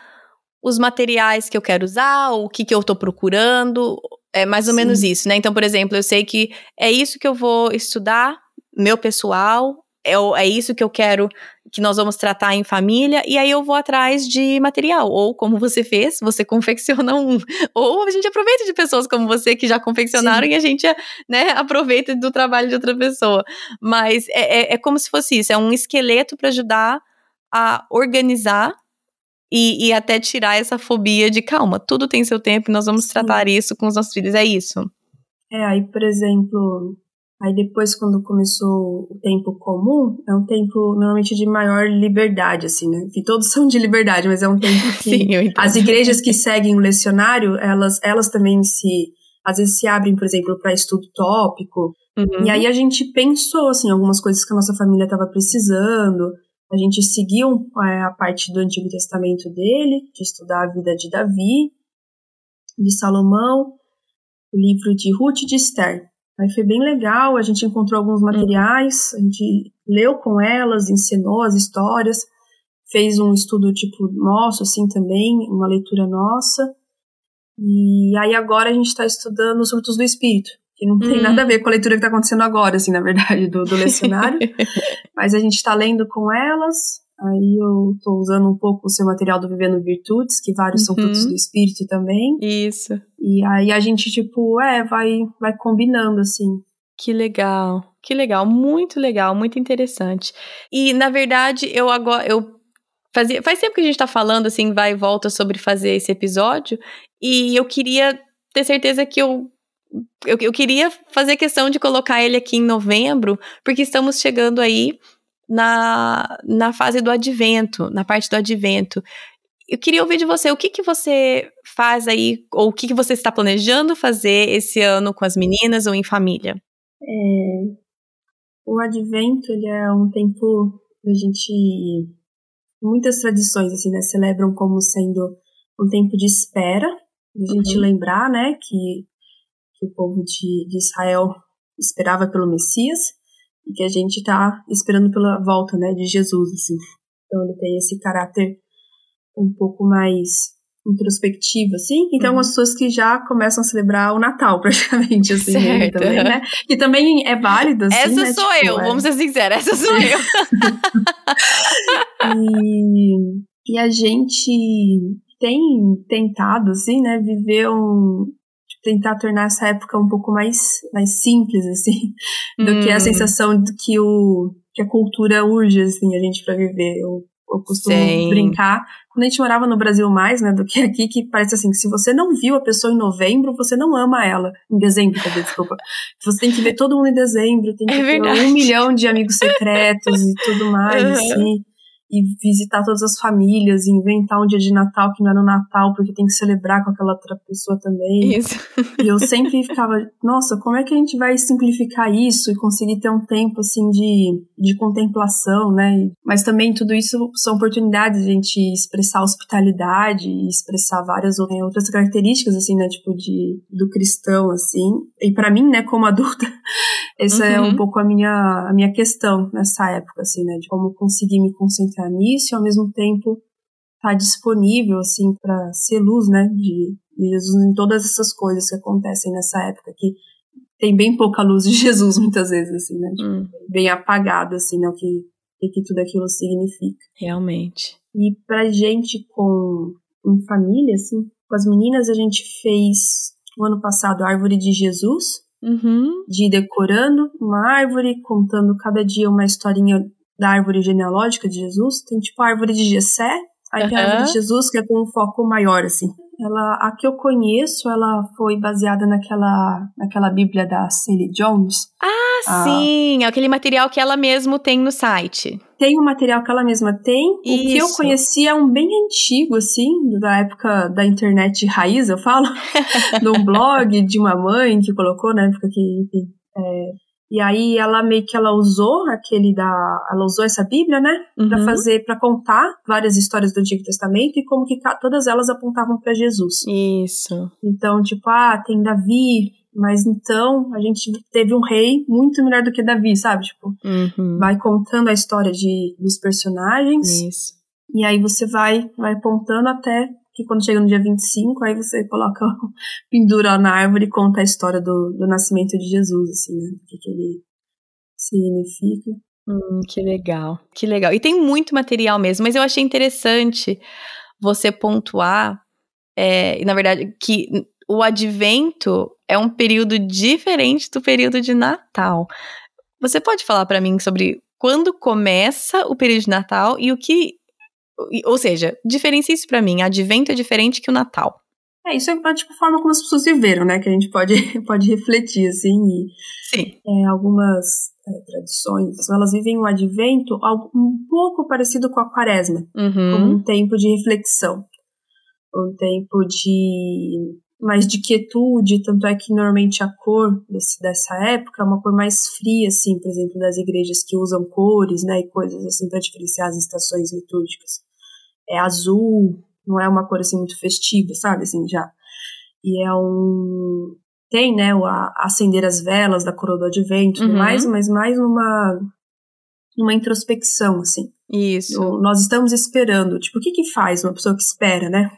Speaker 2: os materiais que eu quero usar, ou o que, que eu tô procurando, é mais ou Sim. menos isso, né? Então, por exemplo, eu sei que é isso que eu vou estudar, meu pessoal, é, é isso que eu quero que nós vamos tratar em família, e aí eu vou atrás de material. Ou como você fez, você confecciona um. Ou a gente aproveita de pessoas como você que já confeccionaram Sim. e a gente né, aproveita do trabalho de outra pessoa. Mas é, é, é como se fosse isso, é um esqueleto para ajudar a organizar e, e até tirar essa fobia de calma, tudo tem seu tempo e nós vamos Sim. tratar isso com os nossos filhos, é isso.
Speaker 3: É, aí, por exemplo, aí depois quando começou o tempo comum, é um tempo normalmente de maior liberdade, assim, né? Enfim, todos são de liberdade, mas é um tempo que
Speaker 2: Sim,
Speaker 3: as igrejas que seguem o lecionário, elas, elas também se, às vezes se abrem, por exemplo, para estudo tópico, uhum. e aí a gente pensou, assim, algumas coisas que a nossa família estava precisando, a gente seguiu é, a parte do Antigo Testamento dele, de estudar a vida de Davi, de Salomão, o livro de Ruth e de Esther. Aí foi bem legal, a gente encontrou alguns materiais, a gente leu com elas, ensinou as histórias, fez um estudo tipo nosso, assim também, uma leitura nossa. E aí agora a gente está estudando os frutos do Espírito, que não tem hum. nada a ver com a leitura que está acontecendo agora, assim, na verdade, do, do lecionário. Mas a gente está lendo com elas. Aí eu estou usando um pouco o seu material do Vivendo Virtudes, que vários uhum. são frutos do espírito também.
Speaker 2: Isso.
Speaker 3: E aí a gente, tipo, é, vai, vai combinando, assim.
Speaker 2: Que legal. que legal, muito legal, muito interessante. E na verdade, eu agora eu fazia, faz tempo que a gente tá falando assim, vai e volta sobre fazer esse episódio, e eu queria ter certeza que eu eu, eu queria fazer questão de colocar ele aqui em novembro, porque estamos chegando aí na, na fase do advento, na parte do advento. Eu queria ouvir de você, o que, que você faz aí, ou o que, que você está planejando fazer esse ano com as meninas ou em família?
Speaker 3: É, o advento, ele é um tempo da gente... Muitas tradições, assim, né, celebram como sendo um tempo de espera, da gente uhum. lembrar, né, que, que o povo de, de Israel esperava pelo Messias, e que a gente está esperando pela volta, né, de Jesus, assim. Então ele tem esse caráter um pouco mais introspectivo, assim. Então, uhum. as pessoas que já começam a celebrar o Natal, praticamente, assim, né, também, né? Que também é válido, assim,
Speaker 2: Essa
Speaker 3: né?
Speaker 2: sou tipo, eu, é... vamos ser sinceros, essa sou eu.
Speaker 3: e, e a gente tem tentado, assim, né, viver um, tentar tornar essa época um pouco mais, mais simples, assim, do hum. que a hum. sensação de que, o, que a cultura urge, assim, a gente para viver. Eu, eu costumo Sim. brincar, quando a gente morava no Brasil mais, né, do que aqui, que parece assim, que se você não viu a pessoa em novembro, você não ama ela. Em dezembro, dizer, desculpa. Você tem que ver todo mundo em dezembro, tem que é ter um milhão de amigos secretos e tudo mais, uhum. assim e visitar todas as famílias, e inventar um dia de Natal que não era o Natal, porque tem que celebrar com aquela outra pessoa também.
Speaker 2: Isso.
Speaker 3: E eu sempre ficava, nossa, como é que a gente vai simplificar isso e conseguir ter um tempo assim de, de contemplação, né? Mas também tudo isso são oportunidades de a gente expressar hospitalidade e expressar várias outras características assim, né, tipo de do cristão assim. E para mim, né, como adulta, essa uhum. é um uhum. pouco a minha a minha questão nessa época assim, né, de como conseguir me concentrar nisso e ao mesmo tempo estar tá disponível assim para ser luz, né, de, de, Jesus em todas essas coisas que acontecem nessa época que tem bem pouca luz de Jesus muitas vezes assim, né, tipo, hum. bem apagado assim, né, o que o que tudo aquilo significa.
Speaker 2: Realmente.
Speaker 3: E pra gente com em família assim, com as meninas a gente fez o ano passado a árvore de Jesus,
Speaker 2: Uhum.
Speaker 3: de ir decorando uma árvore, contando cada dia uma historinha da árvore genealógica de Jesus, tem tipo a árvore de Jessé, aí uhum. tem a árvore de Jesus que é com um foco maior, assim. Ela, a que eu conheço, ela foi baseada naquela, naquela Bíblia da Sally Jones.
Speaker 2: Ah, ah, sim! Aquele material que ela mesmo tem no site.
Speaker 3: Tem o um material que ela mesma tem. Isso. O que eu conhecia é um bem antigo, assim, da época da internet raiz, eu falo. de um blog de uma mãe que colocou, na época que, enfim, é, e aí ela meio que ela usou aquele da, ela usou essa Bíblia, né, uhum. para fazer, para contar várias histórias do Antigo Testamento e como que todas elas apontavam para Jesus.
Speaker 2: Isso.
Speaker 3: Então, tipo, ah, tem Davi, mas então a gente teve um rei muito melhor do que Davi, sabe? Tipo,
Speaker 2: uhum.
Speaker 3: vai contando a história de dos personagens.
Speaker 2: Isso.
Speaker 3: E aí você vai vai apontando até que quando chega no dia 25, aí você coloca, pendura na árvore e conta a história do, do nascimento de Jesus, assim, né? O que, que ele significa.
Speaker 2: Hum, que legal, que legal. E tem muito material mesmo, mas eu achei interessante você pontuar, é, na verdade, que o advento é um período diferente do período de Natal. Você pode falar para mim sobre quando começa o período de Natal e o que ou seja, diferencia isso para mim. Advento é diferente que o Natal.
Speaker 3: É, isso é a tipo, forma como as pessoas viveram, né? Que a gente pode, pode refletir, assim. E,
Speaker 2: Sim.
Speaker 3: É, algumas é, tradições, elas vivem o advento um pouco parecido com a quaresma.
Speaker 2: Uhum.
Speaker 3: Como um tempo de reflexão. Um tempo de mais de quietude, tanto é que normalmente a cor desse, dessa época é uma cor mais fria, assim, por exemplo, das igrejas que usam cores, né, e coisas assim para diferenciar as estações litúrgicas é azul, não é uma cor assim muito festiva, sabe, assim, já. E é um tem, né, o a, acender as velas da coroa do advento, uhum. mais, mas mais numa numa introspecção, assim.
Speaker 2: Isso.
Speaker 3: O, nós estamos esperando, tipo, o que que faz uma pessoa que espera, né?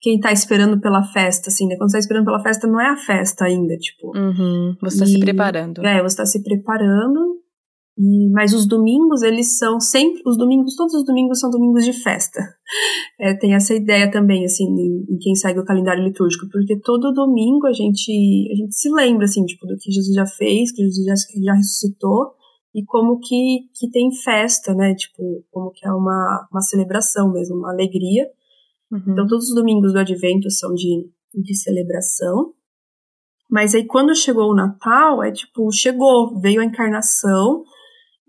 Speaker 3: Quem tá esperando pela festa, assim, né? Quando você tá esperando pela festa, não é a festa ainda, tipo.
Speaker 2: Uhum. Você tá e, se preparando.
Speaker 3: É, você tá se preparando E, mas os domingos, eles são sempre, os domingos, todos os domingos são domingos de festa. É, tem essa ideia também, assim, em, em, quem segue o calendário litúrgico, porque todo domingo a gente, a gente se lembra, assim, tipo, do que Jesus já fez, que Jesus já, já ressuscitou, e como que, que tem festa, né, tipo, como que é uma, uma celebração mesmo, uma alegria. Uhum. Então, todos os domingos do Advento são de, de celebração. Mas aí, quando chegou o Natal, é tipo, chegou, veio a encarnação,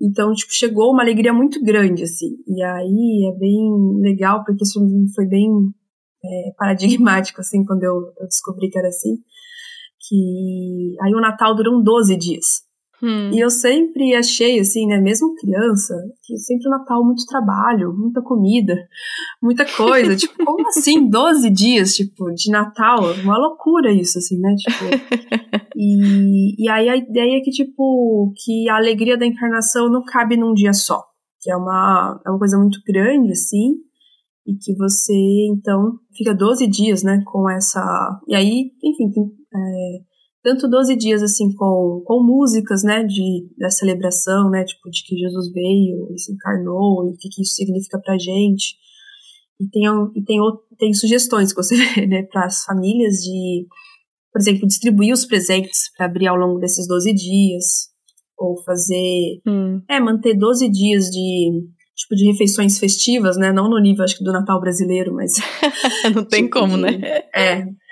Speaker 3: então, tipo, chegou uma alegria muito grande, assim. E aí é bem legal, porque isso foi bem é, paradigmático, assim, quando eu, eu descobri que era assim. Que aí o Natal durou 12 dias. Hum. E eu sempre achei, assim, né, mesmo criança, que sempre o Natal muito trabalho, muita comida, muita coisa. tipo, como assim 12 dias, tipo, de Natal? Uma loucura isso, assim, né? Tipo, e, e aí a ideia é que, tipo, que a alegria da encarnação não cabe num dia só. Que é uma, é uma coisa muito grande, assim, e que você, então, fica 12 dias, né, com essa... E aí, enfim, tem, é, tanto 12 dias assim com, com músicas, né, de da celebração, né, tipo de que Jesus veio e se encarnou e o que, que isso significa pra gente. E tem e tem tem sugestões que você vê, né, para as famílias de, por exemplo, distribuir os presentes para abrir ao longo desses 12 dias ou fazer hum. é manter 12 dias de tipo de refeições festivas, né? Não no nível acho que do Natal brasileiro, mas
Speaker 2: não tem tipo, como, né?
Speaker 3: É,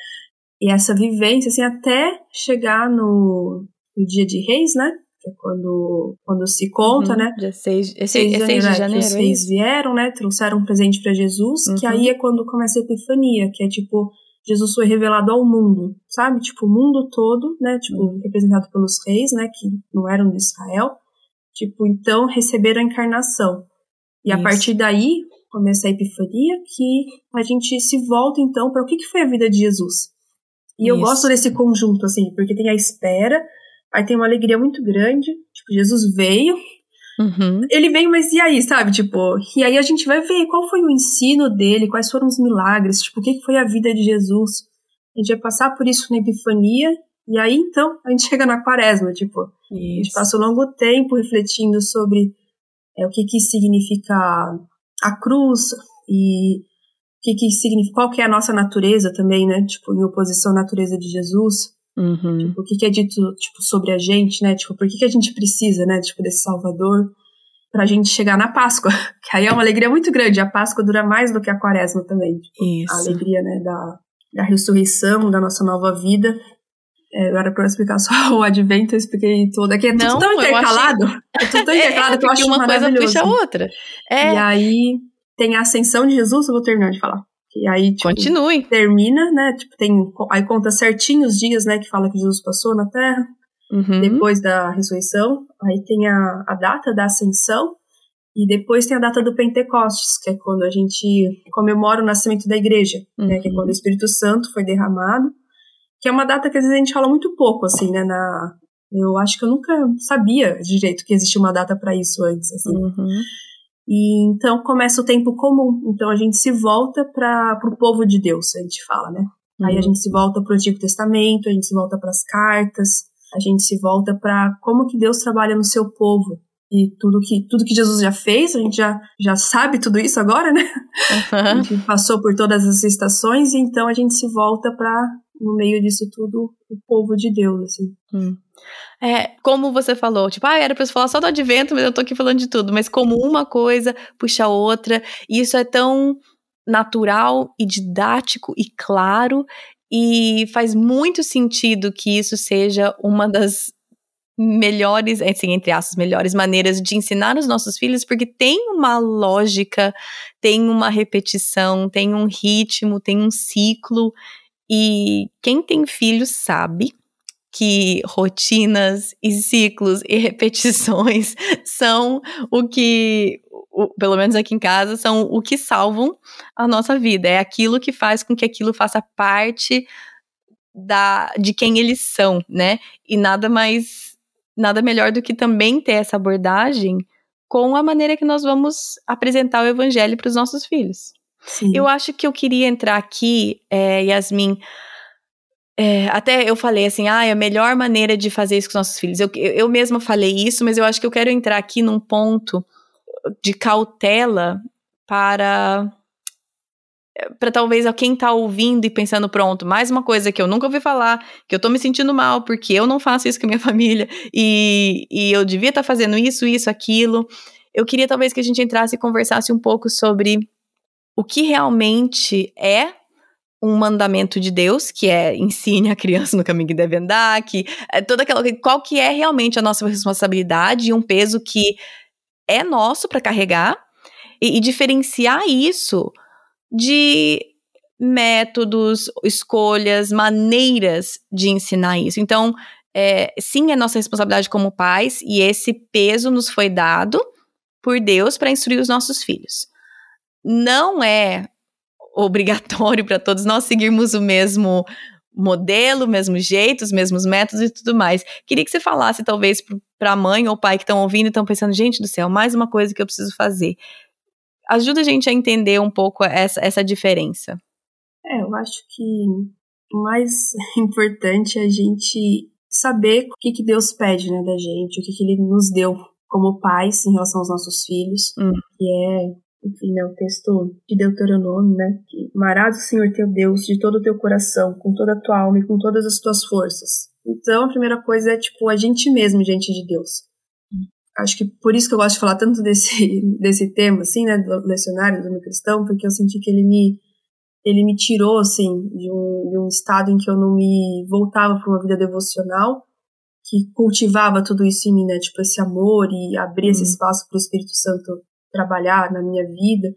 Speaker 3: e essa vivência, assim, até chegar no, no dia de reis, né? Que é quando, quando se conta,
Speaker 2: uhum,
Speaker 3: né?
Speaker 2: Dia 6, é 6, de janeiro, é 6 de janeiro.
Speaker 3: Os reis é vieram, né? Trouxeram um presente para Jesus, uhum. que aí é quando começa a epifania, que é tipo, Jesus foi revelado ao mundo, sabe? Tipo, o mundo todo, né? Tipo, uhum. representado pelos reis, né? Que não eram de Israel. Tipo, então receberam a encarnação. E Isso. a partir daí começa a epifania, que a gente se volta então para o que, que foi a vida de Jesus. E Isso. eu gosto desse conjunto, assim, porque tem a espera, aí tem uma alegria muito grande. Tipo, Jesus veio. Uhum. Ele veio, mas e aí, sabe? Tipo, e aí a gente vai ver qual foi o ensino dele, quais foram os milagres, tipo, o que foi a vida de Jesus. A gente vai passar por isso na Epifania, e aí então a gente chega na Quaresma, tipo, isso. a gente passa um longo tempo refletindo sobre é, o que que significa a cruz e que, que significa, qual que é a nossa natureza também, né? Tipo, em oposição à natureza de Jesus. Uhum. Tipo, o que, que é dito tipo, sobre a gente, né? Tipo, por que, que a gente precisa, né? Tipo, desse Salvador pra gente chegar na Páscoa. Que aí é uma alegria muito grande. A Páscoa dura mais do que a Quaresma também. Tipo, Isso. A alegria, né? Da, da ressurreição, da nossa nova vida. É, agora para explicar só o advento, eu expliquei tudo. Aqui é tudo Não, tão intercalado. Achei... É tudo tão intercalado é, que eu acho uma coisa puxa
Speaker 2: a outra.
Speaker 3: É. E aí tem a ascensão de Jesus, eu vou terminar de falar. E aí, tipo,
Speaker 2: Continue.
Speaker 3: termina, né? Tipo, tem. Aí conta certinho os dias, né, que fala que Jesus passou na Terra. Uhum. Depois da ressurreição. Aí tem a, a data da ascensão. E depois tem a data do Pentecostes, que é quando a gente comemora o nascimento da igreja, uhum. né? Que é quando o Espírito Santo foi derramado. Que é uma data que às vezes a gente fala muito pouco, assim, né? Na, eu acho que eu nunca sabia direito que existia uma data para isso antes, assim. Uhum. E então começa o tempo comum. Então a gente se volta para o povo de Deus, a gente fala, né? Uhum. Aí a uhum. gente se volta para o Antigo Testamento, a gente se volta para as cartas, a gente se volta para como que Deus trabalha no seu povo e tudo que tudo que Jesus já fez, a gente já, já sabe tudo isso agora, né? Uhum. A gente passou por todas as estações e então a gente se volta para no meio disso tudo o povo de Deus, assim. Hum.
Speaker 2: É, como você falou, tipo, ah, era pra você falar só do advento, mas eu tô aqui falando de tudo. Mas como uma coisa puxa a outra, e isso é tão natural e didático e claro, e faz muito sentido que isso seja uma das melhores, assim, entre aspas, melhores maneiras de ensinar os nossos filhos, porque tem uma lógica, tem uma repetição, tem um ritmo, tem um ciclo, e quem tem filhos sabe que rotinas e ciclos e repetições são o que, o, pelo menos aqui em casa, são o que salvam a nossa vida. É aquilo que faz com que aquilo faça parte da, de quem eles são, né? E nada mais, nada melhor do que também ter essa abordagem com a maneira que nós vamos apresentar o evangelho para os nossos filhos. Eu acho que eu queria entrar aqui, é, Yasmin, é, até eu falei assim, ah, é a melhor maneira de fazer isso com os nossos filhos. Eu, eu, mesma falei isso, mas eu acho que eu quero entrar aqui num ponto de cautela para para talvez quem tá ouvindo e pensando, pronto, mais uma coisa que eu nunca ouvi falar, que eu tô me sentindo mal porque eu não faço isso com a minha família e, e eu devia estar tá fazendo isso, isso, aquilo. Eu queria talvez que a gente entrasse e conversasse um pouco sobre o que realmente é um mandamento de Deus, que é ensine a criança no caminho que deve andar, que é toda aquela qual que é realmente a nossa responsabilidade e um peso que é nosso para carregar e, e diferenciar isso de métodos, escolhas, maneiras de ensinar isso. Então, é, sim, é nossa responsabilidade como pais e esse peso nos foi dado por Deus para instruir os nossos filhos. Não é obrigatório para todos nós seguirmos o mesmo modelo, mesmo jeito, os mesmos métodos e tudo mais. Queria que você falasse, talvez, para a mãe ou pai que estão ouvindo e estão pensando, gente do céu, mais uma coisa que eu preciso fazer. Ajuda a gente a entender um pouco essa, essa diferença.
Speaker 3: É, eu acho que o mais importante é a gente saber o que, que Deus pede né, da gente, o que, que Ele nos deu como pais em relação aos nossos filhos, hum. que é enfim, né, o texto de Deuteronômio, né, que amarás o Senhor teu Deus de todo o teu coração, com toda a tua alma e com todas as tuas forças. Então, a primeira coisa é, tipo, a gente mesmo diante de Deus. Acho que por isso que eu gosto de falar tanto desse, desse tema, assim, né, do lecionário do meu cristão, porque eu senti que ele me, ele me tirou, assim, de um, de um estado em que eu não me voltava para uma vida devocional, que cultivava tudo isso em mim, né, tipo, esse amor e abrir esse uhum. espaço para o Espírito Santo trabalhar na minha vida.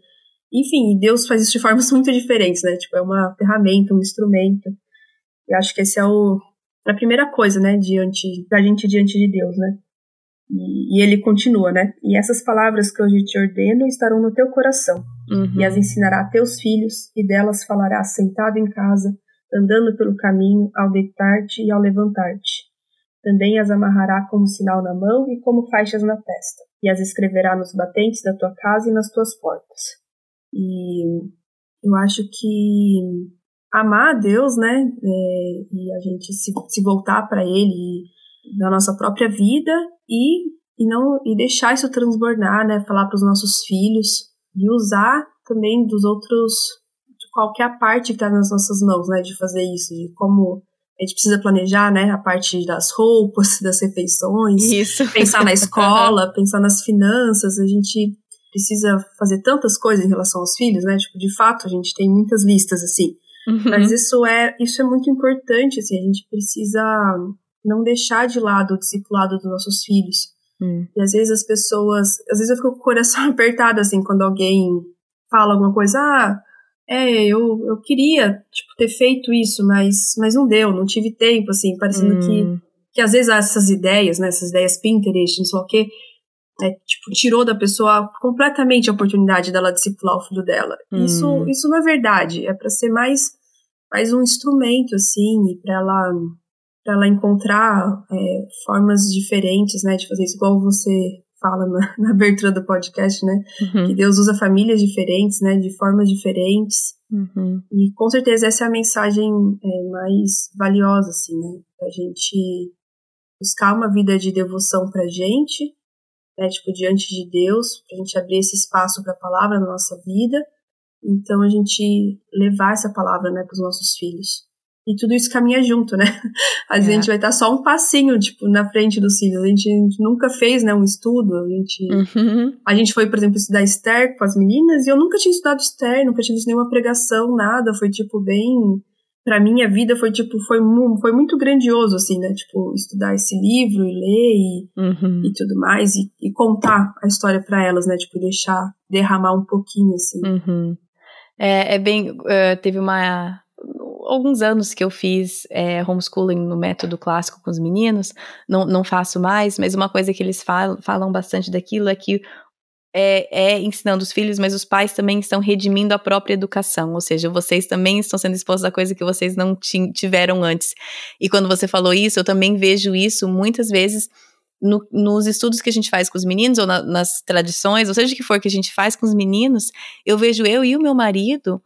Speaker 3: Enfim, Deus faz isso de formas muito diferentes, né? Tipo, é uma ferramenta, um instrumento. Eu acho que esse é o a primeira coisa, né, diante da gente diante de Deus, né? E, e, ele continua, né? E essas palavras que hoje te ordeno estarão no teu coração, uhum. e as ensinará a teus filhos, e delas falarás sentado em casa, andando pelo caminho, ao deitar-te e ao levantar-te. Também as amarrará como sinal na mão e como faixas na testa e as escreverá nos batentes da tua casa e nas tuas portas. E eu acho que amar a Deus, né, é, e a gente se, se voltar para Ele na nossa própria vida e, e não e deixar isso transbordar, né, falar para os nossos filhos e usar também dos outros de qualquer parte que está nas nossas mãos, né, de fazer isso, de como a gente precisa planejar, né, a parte das roupas, das refeições,
Speaker 2: Isso.
Speaker 3: pensar na escola, pensar nas finanças, a gente precisa fazer tantas coisas em relação aos filhos, né? Tipo, de fato, a gente tem muitas listas assim. Uhum. Mas isso é, isso é muito importante, assim, a gente precisa não deixar de lado o discipulado dos nossos filhos. Uhum. E às vezes as pessoas, às vezes eu fico com o coração apertado assim quando alguém fala alguma coisa, ah, é, eu, eu queria, tipo, ter feito isso, mas, mas não deu, não tive tempo, assim, parecendo hum. que, que às vezes essas ideias, né, essas ideias Pinterest, não sei o quê, é, tipo, tirou da pessoa completamente a oportunidade dela discipular o filho dela. Hum. Isso, isso não é verdade, é para ser mais, mais um instrumento, assim, para ela, pra ela encontrar é, formas diferentes, né, de fazer isso, igual você fala na, na, abertura do podcast, né? Uhum. Que Deus usa famílias diferentes, né? De formas diferentes. Uhum. E com certeza essa é a mensagem é, mais valiosa, assim, né? A gente buscar uma vida de devoção pra gente, né? Tipo, diante de Deus, pra gente abrir esse espaço pra palavra na nossa vida. Então a gente levar essa palavra, né, pros nossos filhos e tudo isso caminha junto, né? A é. gente vai estar só um passinho, tipo, na frente dos filhos. A gente, a gente nunca fez, né, um estudo. A gente, uhum. a gente foi, por exemplo, estudar Esther com as meninas e eu nunca tinha estudado Esther, nunca tinha visto nenhuma pregação, nada. Foi, tipo, bem... Pra minha vida foi, tipo, foi, foi muito grandioso, assim, né? Tipo, estudar esse livro e ler e, uhum. e tudo mais. E, e contar a história para elas, né? Tipo, deixar, derramar um pouquinho, assim.
Speaker 2: Uhum. É, é bem... Uh, teve uma alguns anos que eu fiz é, homeschooling no método clássico com os meninos, não, não faço mais, mas uma coisa que eles falam, falam bastante daquilo é que é, é, ensinando os filhos, mas os pais também estão redimindo a própria educação, ou seja, vocês também estão sendo expostos a coisa que vocês não tiveram antes. E quando você falou isso, eu também vejo isso muitas vezes no, nos estudos que a gente faz com os meninos, ou na, nas tradições, ou seja o que for que a gente faz com os meninos, eu vejo eu e o meu marido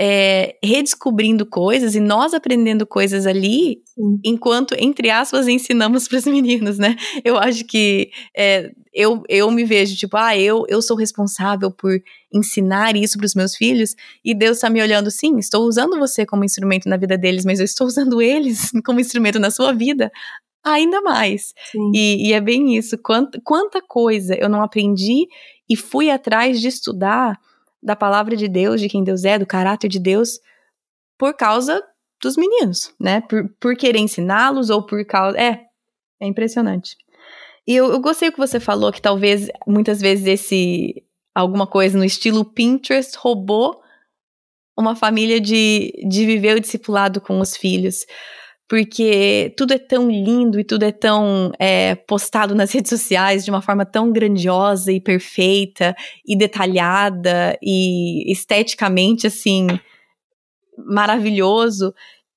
Speaker 2: é, redescobrindo coisas e nós aprendendo coisas ali, Sim. enquanto, entre aspas, ensinamos para os meninos, né? Eu acho que é, eu, eu me vejo tipo, ah, eu, eu sou responsável por ensinar isso para os meus filhos, e Deus está me olhando, sim, estou usando você como instrumento na vida deles, mas eu estou usando eles como instrumento na sua vida ainda mais. E, e, é bem isso. Quanta, quanta coisa eu não aprendi e fui atrás de estudar da palavra de Deus, de quem Deus é, do caráter de Deus, por causa dos meninos, né? Por, por querer ensiná-los ou por causa. É, é impressionante. E eu, eu gostei que você falou que talvez muitas vezes esse alguma coisa no estilo Pinterest roubou uma família de, de viver o discipulado com os filhos porque tudo é tão lindo e tudo é tão é, postado nas redes sociais de uma forma tão grandiosa e perfeita e detalhada e esteticamente assim maravilhoso.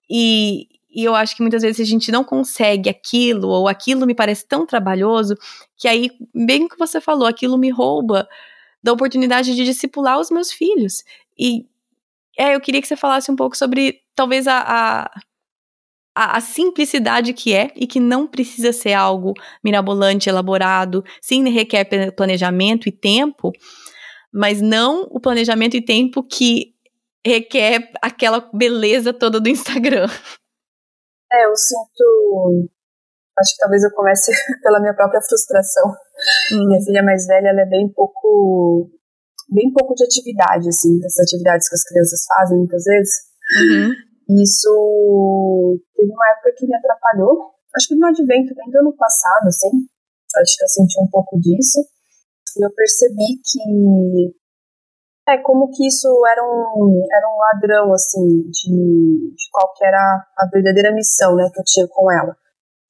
Speaker 2: E, e eu acho que muitas vezes a gente não consegue aquilo ou aquilo me parece tão trabalhoso que aí bem que você falou aquilo me rouba da oportunidade de discipular os meus filhos. E é, eu queria que você falasse um pouco sobre talvez a, a a, a, simplicidade que é e que não precisa ser algo mirabolante, elaborado, sim, requer planejamento e tempo, mas não o planejamento e tempo que requer aquela beleza toda do Instagram.
Speaker 3: É, eu sinto. Acho que talvez eu comece pela minha própria frustração. Hum. Minha filha mais velha, ela é bem pouco. Bem pouco de atividade, assim, dessas atividades que as crianças fazem muitas vezes. Uhum. Isso teve uma época que me atrapalhou. Acho que no advento, bem do ano passado, assim. Acho que eu senti um pouco disso. E eu percebi que. É, como que isso era um, era um ladrão, assim, de, de qual que era a verdadeira missão, né, que eu tinha com ela.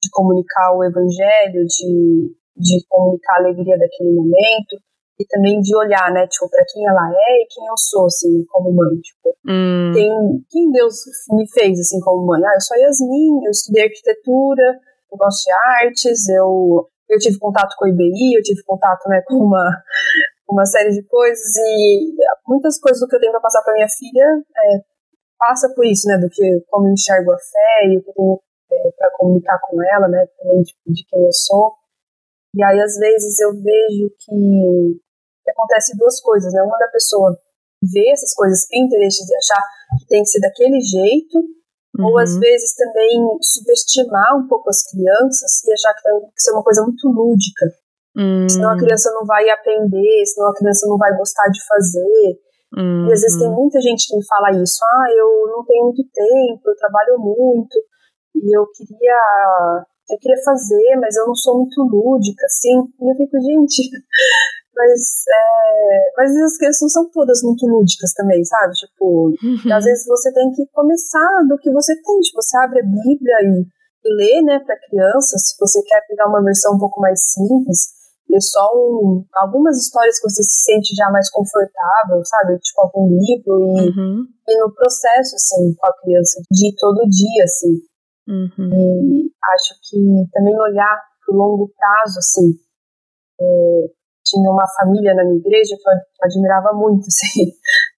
Speaker 3: De comunicar o evangelho, de, de comunicar a alegria daquele momento, e também de olhar, né, tipo, para quem ela é e quem eu sou, assim, como mãe, tipo, hum. quem, quem Deus me fez, assim, como mãe. Ah, eu sou Yasmin, eu estudei arquitetura, eu gosto de artes, eu, eu tive contato com a IBI, eu tive contato, né, com uma, uma série de coisas e muitas coisas do que eu tenho para passar para minha filha é, passa por isso, né, do que como eu enxergo a fé e o que eu tenho é, para comunicar com ela, né, também tipo, de quem eu sou. E aí, às vezes, eu vejo que que acontece duas coisas, né? Uma da pessoa ver essas coisas Pinterest e achar que tem que ser daquele jeito, uhum. ou às vezes também subestimar um pouco as crianças e achar que tem que ser uma coisa muito lúdica. Uhum. Senão a criança não vai aprender, senão a criança não vai gostar de fazer. Uhum. E às vezes tem muita gente que me fala isso, ah, eu não tenho muito tempo, eu trabalho muito, e eu queria eu queria fazer, mas eu não sou muito lúdica, assim. E eu fico, gente, mas, é, mas as crianças não são todas muito lúdicas também, sabe? Tipo, uhum. às vezes você tem que começar do que você tem. Tipo, você abre a Bíblia e, e lê, né, pra criança. Se você quer pegar uma versão um pouco mais simples, ler só um, algumas histórias que você se sente já mais confortável, sabe? Tipo, algum livro e, uhum. e no processo, assim, com a criança, de todo dia, assim. Uhum. E acho que também olhar pro longo prazo, assim, é, tinha uma família na minha igreja que eu admirava muito, assim,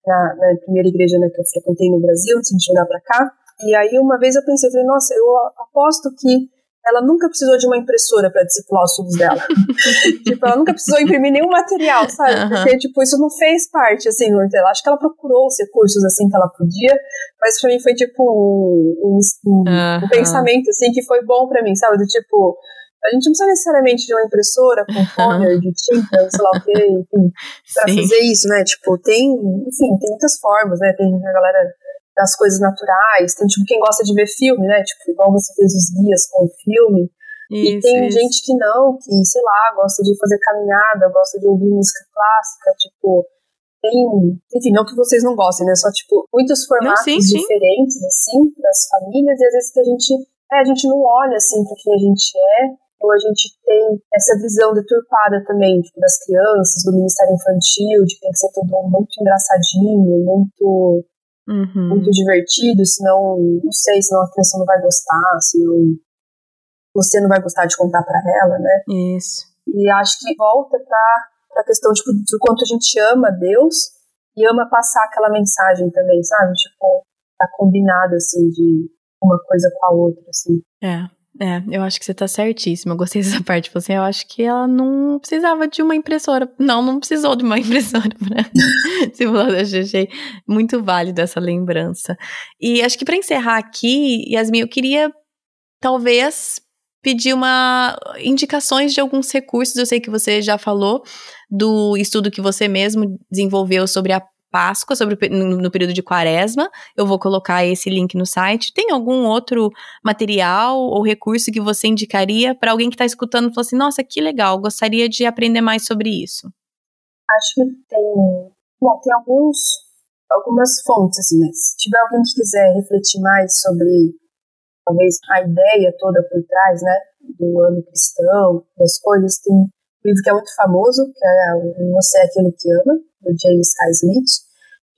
Speaker 3: na, na primeira igreja né, que eu frequentei no Brasil, antes de mudar para cá. E aí uma vez eu pensei, falei, nossa, eu aposto que ela nunca precisou de uma impressora para discipular os filhos dela. tipo, ela nunca precisou imprimir nenhum material, sabe? Uhum. Porque, tipo, isso não fez parte, assim, no dela. Acho que ela procurou os recursos, assim, que ela podia, mas pra mim foi, tipo, um, um, um, uhum. um pensamento, assim, que foi bom para mim, sabe? Do tipo, a gente não precisa necessariamente de uma impressora com toner, de tinta, sei lá o quê, enfim, pra Sim. fazer isso, né? Tipo, tem, enfim, tem muitas formas, né? Tem a galera das coisas naturais, tem tipo quem gosta de ver filme, né? Tipo, igual você fez os guias com o filme. Isso, e tem isso. gente que não, que, sei lá, gosta de fazer caminhada, gosta de ouvir música clássica, tipo, tem, enfim, não que vocês não gostem, né? Só, tipo, muitos formatos não, sim, diferentes, sim. assim, para as famílias, e às vezes que a gente, é, a gente não olha, assim, para quem a gente é, ou a gente tem essa visão deturpada também, tipo, das crianças, do Ministério Infantil, de que tem que ser tudo muito engraçadinho, muito, uhum. muito divertido, senão, não sei, senão a criança não vai gostar, senão você não vai gostar de contar para ela, né?
Speaker 2: Isso.
Speaker 3: E acho que volta para a questão tipo, do quanto a gente ama Deus e ama passar aquela mensagem também, sabe? Tipo, tá combinado, assim, de uma coisa com a outra, assim.
Speaker 2: É. É, eu acho que você tá certíssima. Eu gostei dessa parte. Você, eu acho que ela não precisava de uma impressora. Não, não precisou de uma impressora pra simular da GG. Muito válido essa lembrança. E acho que para encerrar aqui, Yasmin, eu queria talvez pedir uma indicações de alguns recursos. Eu sei que você já falou do estudo que você mesmo desenvolveu sobre a Páscoa, sobre o, no, no, período de Quaresma. Eu vou colocar esse link no site. Tem algum outro material ou recurso que você indicaria para alguém que está escutando e falou assim: nossa, que legal, gostaria de aprender mais sobre isso?
Speaker 3: Acho que tem. Bom, tem alguns, algumas fontes, assim, né? Se tiver alguém que quiser refletir mais sobre talvez a ideia toda por trás, né, do ano cristão, das coisas, tem livro que é muito famoso, que é Você é Aquilo que Ama, do James K. Smith.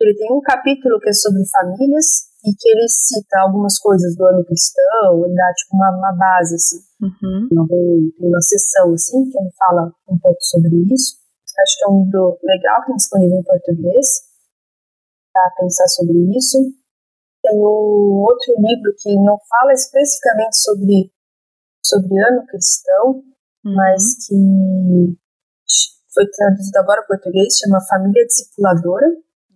Speaker 3: Ele tem um capítulo que é sobre famílias e que ele cita algumas coisas do ano cristão, ele dá tipo uma, uma base, assim. Uhum. Tem, uma sessão, assim, que ele fala um pouco sobre isso. Acho que é um livro legal, tem disponível em português, para pensar sobre isso. Tem um outro livro que não fala especificamente sobre, sobre ano cristão, uhum. mas que foi traduzido agora para português, chama Família Discipuladora,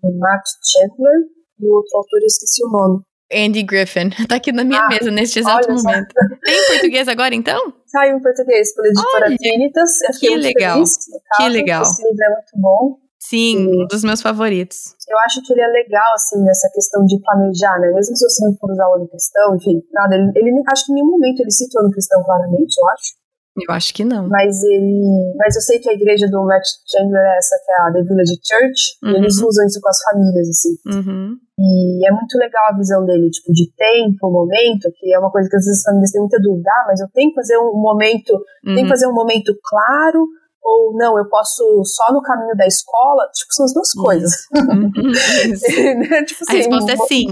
Speaker 3: do Matt Chandler, e o outro autor eu esqueci o nome.
Speaker 2: Andy Griffin, tá aqui na minha ah, mesa neste exato momento. Só. Tem em português agora então?
Speaker 3: Saiu em português pela editora Trinitas.
Speaker 2: Que legal. Feliz, que legal.
Speaker 3: Esse livro é muito bom.
Speaker 2: Sim, e um dos meus favoritos.
Speaker 3: Eu acho que ele é legal, assim, nessa questão de planejar, né? Mesmo se você não for usar o ano cristão, enfim, nada. Ele, ele acho que em nenhum momento ele cita o ano cristão claramente, eu acho.
Speaker 2: Eu acho que não.
Speaker 3: Mas ele. Mas eu sei que a igreja do Matt Chandler é essa, que é a The Village Church, uhum. e eles usam isso com as famílias, assim. Uhum. E é muito legal a visão dele, tipo, de tempo, momento, que é uma coisa que às vezes as famílias têm muita dúvida, ah, mas eu tenho que fazer um momento, uhum. tenho que uhum. fazer um momento claro, ou não, eu posso só no caminho da escola, tipo, são as duas coisas.
Speaker 2: Uhum. tipo assim, a resposta é sim.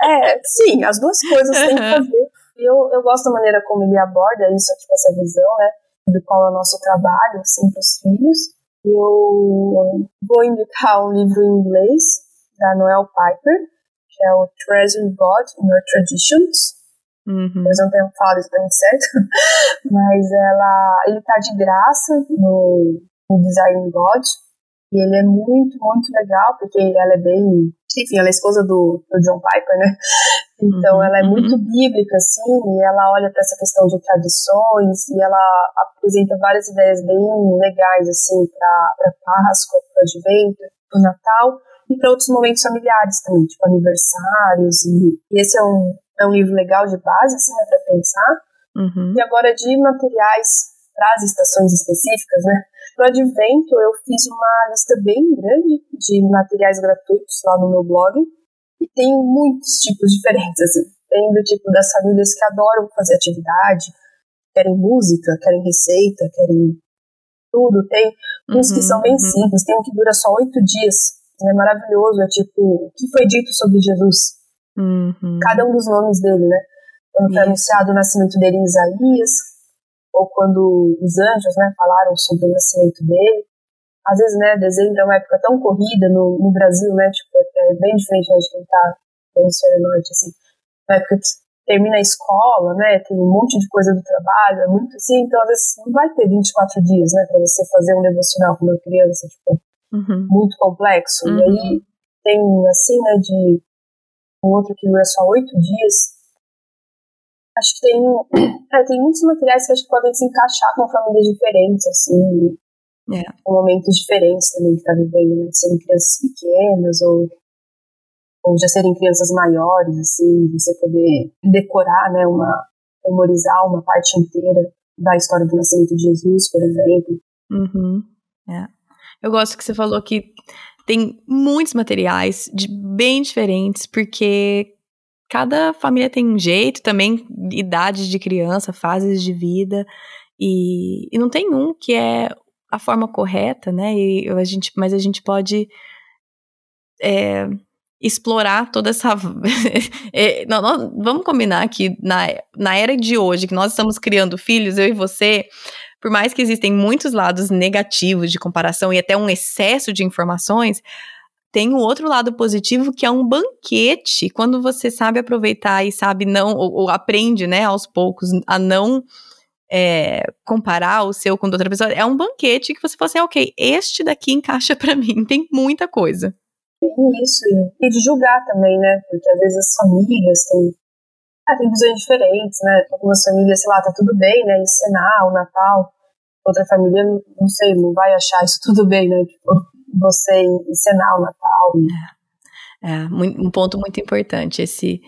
Speaker 3: É, sim, as duas coisas tem que fazer. Eu, eu gosto da maneira como ele aborda isso, tipo, essa visão, né, do qual é o nosso trabalho, assim, para os filhos. Eu vou indicar um livro em inglês, da Noel Piper, que é o Treasure God in Your Traditions, Uhum. Eles não tenho falado exatamente certo, mas ela, ele tá de graça no, no Design God, e ele é muito, muito legal, porque ela é bem. Enfim, ela é esposa do, do John Piper, né? Então uhum, ela é muito uhum. bíblica, assim, e ela olha para essa questão de tradições, e ela apresenta várias ideias bem legais, assim, para Páscoa, para Advento, para Natal, e para outros momentos familiares também, tipo aniversários, e, e esse é um, é um livro legal de base, assim, né, para pensar. Uhum. E agora de materiais para as estações específicas, né? Pro Advento eu fiz uma lista bem grande de materiais gratuitos lá no meu blog e tem muitos tipos diferentes, assim. Tem do tipo das famílias que adoram fazer atividade, querem música, querem receita, querem tudo. Tem uns uhum, que são bem uhum. simples, tem um que dura só oito dias. É maravilhoso, é tipo, o que foi dito sobre Jesus? Uhum. Cada um dos nomes dele, né? Quando foi anunciado o nascimento dele em Isaías, ou quando os anjos, né, falaram sobre o nascimento dele. Às vezes, né, dezembro é uma época tão corrida no, no Brasil, né, tipo, é bem diferente né, de quem tá no hemisfério norte, assim. Uma época que termina a escola, né, tem um monte de coisa do trabalho, é muito assim, então às vezes não vai ter 24 dias, né, para você fazer um devocional com uma criança, tipo, uhum. muito complexo. Uhum. E aí tem, assim, né, de um outro que dura só oito dias. Acho que tem, é, tem muitos materiais que acho que podem se encaixar com famílias diferentes, assim, é. com momentos diferentes também que tá vivendo, né? De serem crianças pequenas ou, ou já serem crianças maiores, assim, você poder decorar, né, uma, memorizar uma parte inteira da história do nascimento de Jesus, por exemplo.
Speaker 2: Uhum. É. Eu gosto que você falou que tem muitos materiais de, bem diferentes, porque cada família tem um jeito, também idades de criança, fases de vida, e, e não tem um que é a forma correta, né? E a gente, mas a gente pode é, explorar toda essa. é, não, vamos combinar que na, na era de hoje, que nós estamos criando filhos, eu e você, por mais que existem muitos lados negativos de comparação e até um excesso de informações, tem um outro lado positivo que é um banquete, quando você sabe aproveitar e sabe não, ou, ou aprende, né, aos poucos, a não é, comparar o seu com outra pessoa, é um banquete que você fala assim, ok, este daqui encaixa para mim, tem muita coisa.
Speaker 3: Isso, e, e de julgar também, né, porque às vezes as famílias têm, ah, tem visões diferentes, né, algumas famílias, sei lá, tá tudo bem, né, encenar o Natal, outra família, não sei, não vai achar isso tudo bem, né, tipo, você encenar o Natal.
Speaker 2: É, é um ponto muito importante, esse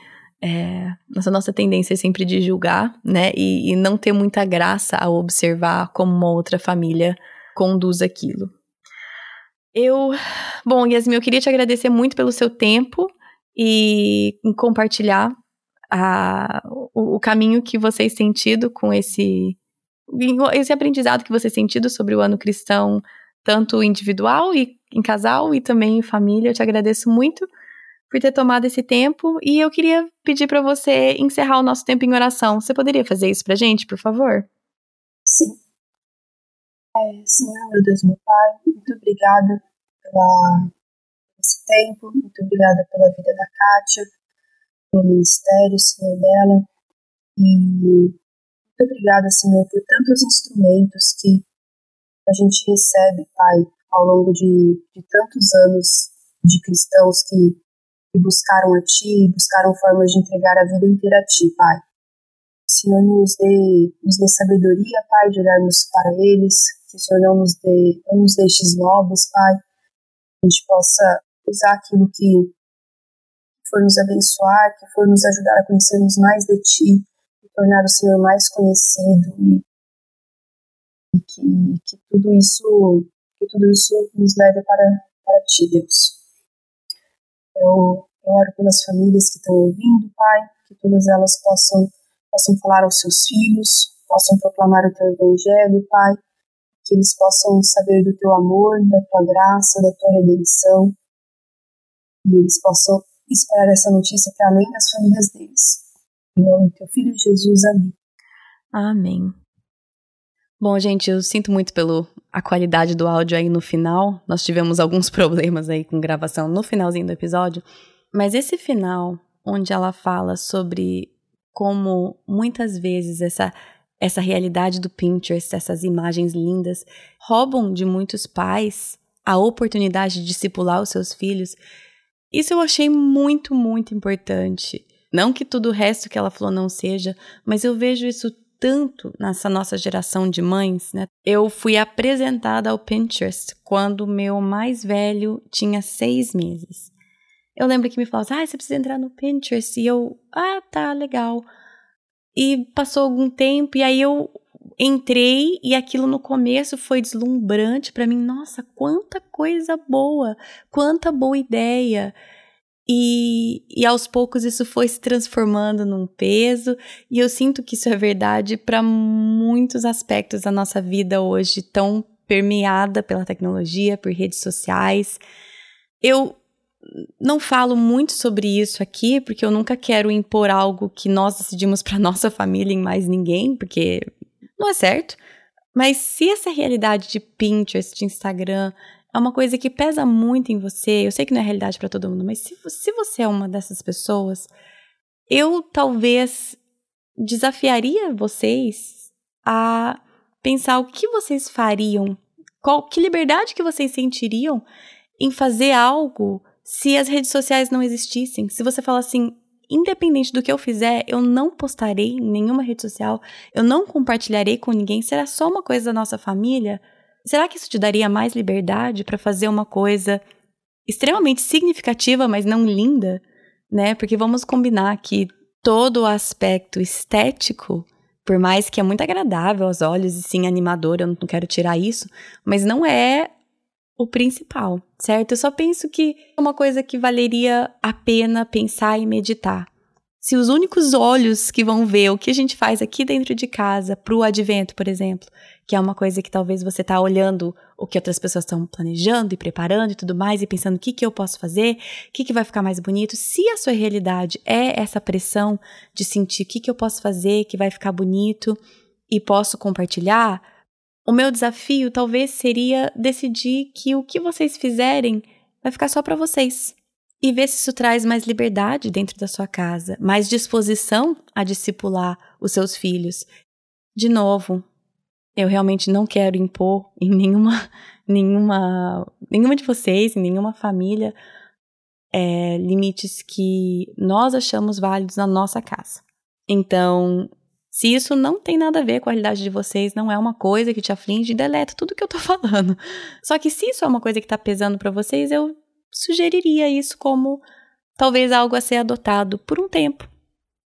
Speaker 2: é, nossa nossa tendência é sempre de julgar, né, e, e, não ter muita graça ao observar como uma outra família conduz aquilo. Eu, bom, Yasmin, eu queria te agradecer muito pelo seu tempo e compartilhar a, o, o caminho que vocês têm tido com esse esse aprendizado que vocês têm tido sobre o ano cristão, tanto individual e em casal e também em família. Eu te agradeço muito por ter tomado esse tempo e eu queria pedir para você encerrar o nosso tempo em oração. Você poderia fazer isso pra gente, por favor?
Speaker 3: Sim. É, Senhor, meu Deus, meu Pai, muito obrigada pela esse tempo, muito obrigada pela vida da Kátia, pelo ministério, Senhor, dela, e muito obrigada, Senhor, por tantos instrumentos que a gente recebe, Pai, ao longo de, de tantos anos de cristãos que que buscaram a Ti, buscaram formas de entregar a vida inteira a Ti, Pai. Que o Senhor nos dê, nos dê sabedoria, Pai, de olharmos para eles, que o Senhor não nos, dê, não nos deixe nobres, Pai, que a gente possa usar aquilo que for nos abençoar, que for nos ajudar a conhecermos mais de Ti, e tornar o Senhor mais conhecido e, e que, que tudo isso que tudo isso nos leve para, para Ti, Deus. Eu, eu oro pelas famílias que estão ouvindo, Pai, que todas elas possam, possam falar aos seus filhos, possam proclamar o Teu Evangelho, Pai, que eles possam saber do Teu amor, da Tua graça, da Tua redenção, e eles possam espalhar essa notícia para além das famílias deles. Em nome do Teu Filho Jesus, amém.
Speaker 2: Amém. Bom, gente, eu sinto muito pelo a qualidade do áudio aí no final. Nós tivemos alguns problemas aí com gravação no finalzinho do episódio, mas esse final onde ela fala sobre como muitas vezes essa essa realidade do Pinterest, essas imagens lindas, roubam de muitos pais a oportunidade de discipular os seus filhos. Isso eu achei muito, muito importante. Não que tudo o resto que ela falou não seja, mas eu vejo isso tanto nessa nossa geração de mães, né? Eu fui apresentada ao Pinterest quando meu mais velho tinha seis meses. Eu lembro que me falavam, ah, você precisa entrar no Pinterest. E eu, ah, tá, legal. E passou algum tempo, e aí eu entrei e aquilo no começo foi deslumbrante para mim. Nossa, quanta coisa boa, quanta boa ideia. E, e aos poucos isso foi se transformando num peso, e eu sinto que isso é verdade para muitos aspectos da nossa vida hoje, tão permeada pela tecnologia, por redes sociais. Eu não falo muito sobre isso aqui, porque eu nunca quero impor algo que nós decidimos para nossa família em mais ninguém, porque não é certo. Mas se essa realidade de Pinterest, de Instagram, é uma coisa que pesa muito em você. Eu sei que não é realidade para todo mundo, mas se, se você é uma dessas pessoas, eu talvez desafiaria vocês a pensar o que vocês fariam, qual que liberdade que vocês sentiriam em fazer algo se as redes sociais não existissem. Se você fala assim, independente do que eu fizer, eu não postarei em nenhuma rede social, eu não compartilharei com ninguém, será só uma coisa da nossa família? Será que isso te daria mais liberdade para fazer uma coisa extremamente significativa, mas não linda, né? Porque vamos combinar que todo o aspecto estético, por mais que é muito agradável aos olhos e sim animador, eu não quero tirar isso, mas não é o principal, certo? Eu só penso que é uma coisa que valeria a pena pensar e meditar. Se os únicos olhos que vão ver o que a gente faz aqui dentro de casa, para o advento, por exemplo, que é uma coisa que talvez você está olhando o que outras pessoas estão planejando e preparando e tudo mais, e pensando o que, que eu posso fazer, o que, que vai ficar mais bonito. Se a sua realidade é essa pressão de sentir o que, que eu posso fazer que vai ficar bonito e posso compartilhar, o meu desafio talvez seria decidir que o que vocês fizerem vai ficar só para vocês. E ver se isso traz mais liberdade dentro da sua casa, mais disposição a discipular os seus filhos. De novo, eu realmente não quero impor em nenhuma, nenhuma, nenhuma de vocês, em nenhuma família, é, limites que nós achamos válidos na nossa casa. Então, se isso não tem nada a ver com a realidade de vocês, não é uma coisa que te aflige, deleta tudo que eu tô falando. Só que se isso é uma coisa que tá pesando para vocês, eu sugeriria isso como talvez algo a ser adotado por um tempo,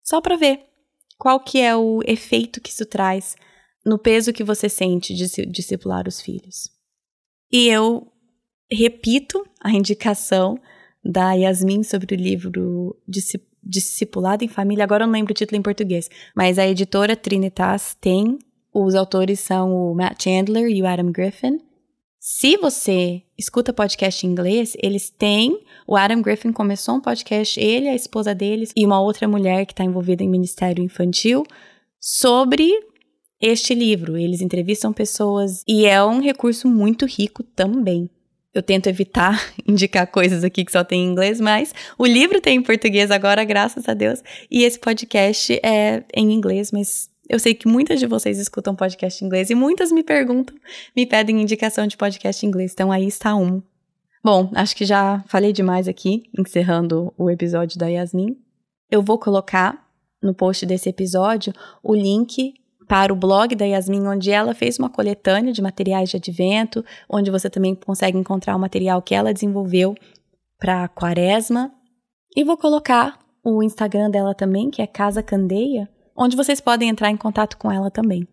Speaker 2: só para ver qual que é o efeito que isso traz no peso que você sente de discipular os filhos. E eu repito a indicação da Yasmin sobre o livro Discipulado em Família. Agora eu não lembro o título em português, mas a editora Trinitas tem. Os autores são o Matt Chandler e o Adam Griffin. Se você escuta podcast em inglês, eles têm. O Adam Griffin começou um podcast, ele, a esposa deles e uma outra mulher que está envolvida em ministério infantil, sobre este livro. Eles entrevistam pessoas e é um recurso muito rico também. Eu tento evitar indicar coisas aqui que só tem em inglês, mas o livro tem em português agora, graças a Deus, e esse podcast é em inglês, mas eu sei que muitas de vocês escutam podcast em inglês e muitas me perguntam, me pedem indicação de podcast em inglês, então aí está um. Bom, acho que já falei demais aqui, encerrando o episódio da Yasmin. Eu vou colocar no post desse episódio o link para o blog da Yasmin, onde ela fez uma coletânea de materiais de advento, onde você também consegue encontrar o material que ela desenvolveu para a quaresma. E vou colocar o Instagram dela também, que é Casa Candeia, onde vocês podem entrar em contato com ela também.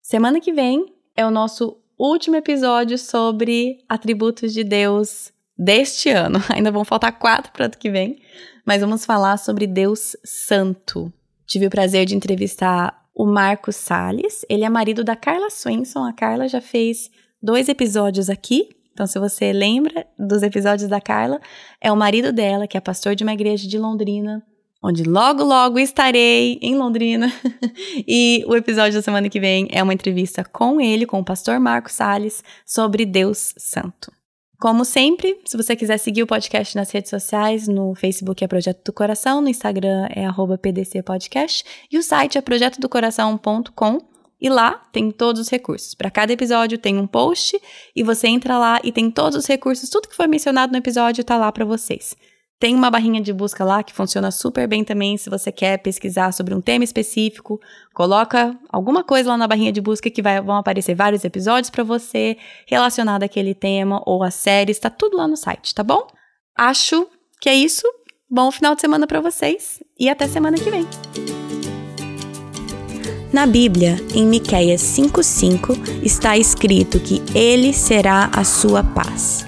Speaker 2: Semana que vem é o nosso último episódio sobre atributos de Deus deste ano. Ainda vão faltar quatro para o ano que vem, mas vamos falar sobre Deus Santo. Tive o prazer de entrevistar o Marcos Salles. Ele é marido da Carla Swenson. A Carla já fez dois episódios aqui. Então, se você lembra dos episódios da Carla, é o marido dela, que é pastor de uma igreja de Londrina, onde logo, logo estarei em Londrina. e o episódio da semana que vem é uma entrevista com ele, com o pastor Marcos Salles, sobre Deus Santo. Como sempre, se você quiser seguir o podcast nas redes sociais, no Facebook é Projeto do Coração, no Instagram é @pdcpodcast e o site é projetodocoração.com. E lá tem todos os recursos. Para cada episódio tem um post e você entra lá e tem todos os recursos, tudo que foi mencionado no episódio está lá para vocês. Tem uma barrinha de busca lá que funciona super bem também se você quer pesquisar sobre um tema específico. Coloca alguma coisa lá na barrinha de busca que vai, vão aparecer vários episódios para você relacionado àquele tema ou a série. Está tudo lá no site, tá bom? Acho que é isso. Bom final de semana para vocês e até semana que vem. Na Bíblia, em Miqueias 5:5, está escrito que ele será a sua paz.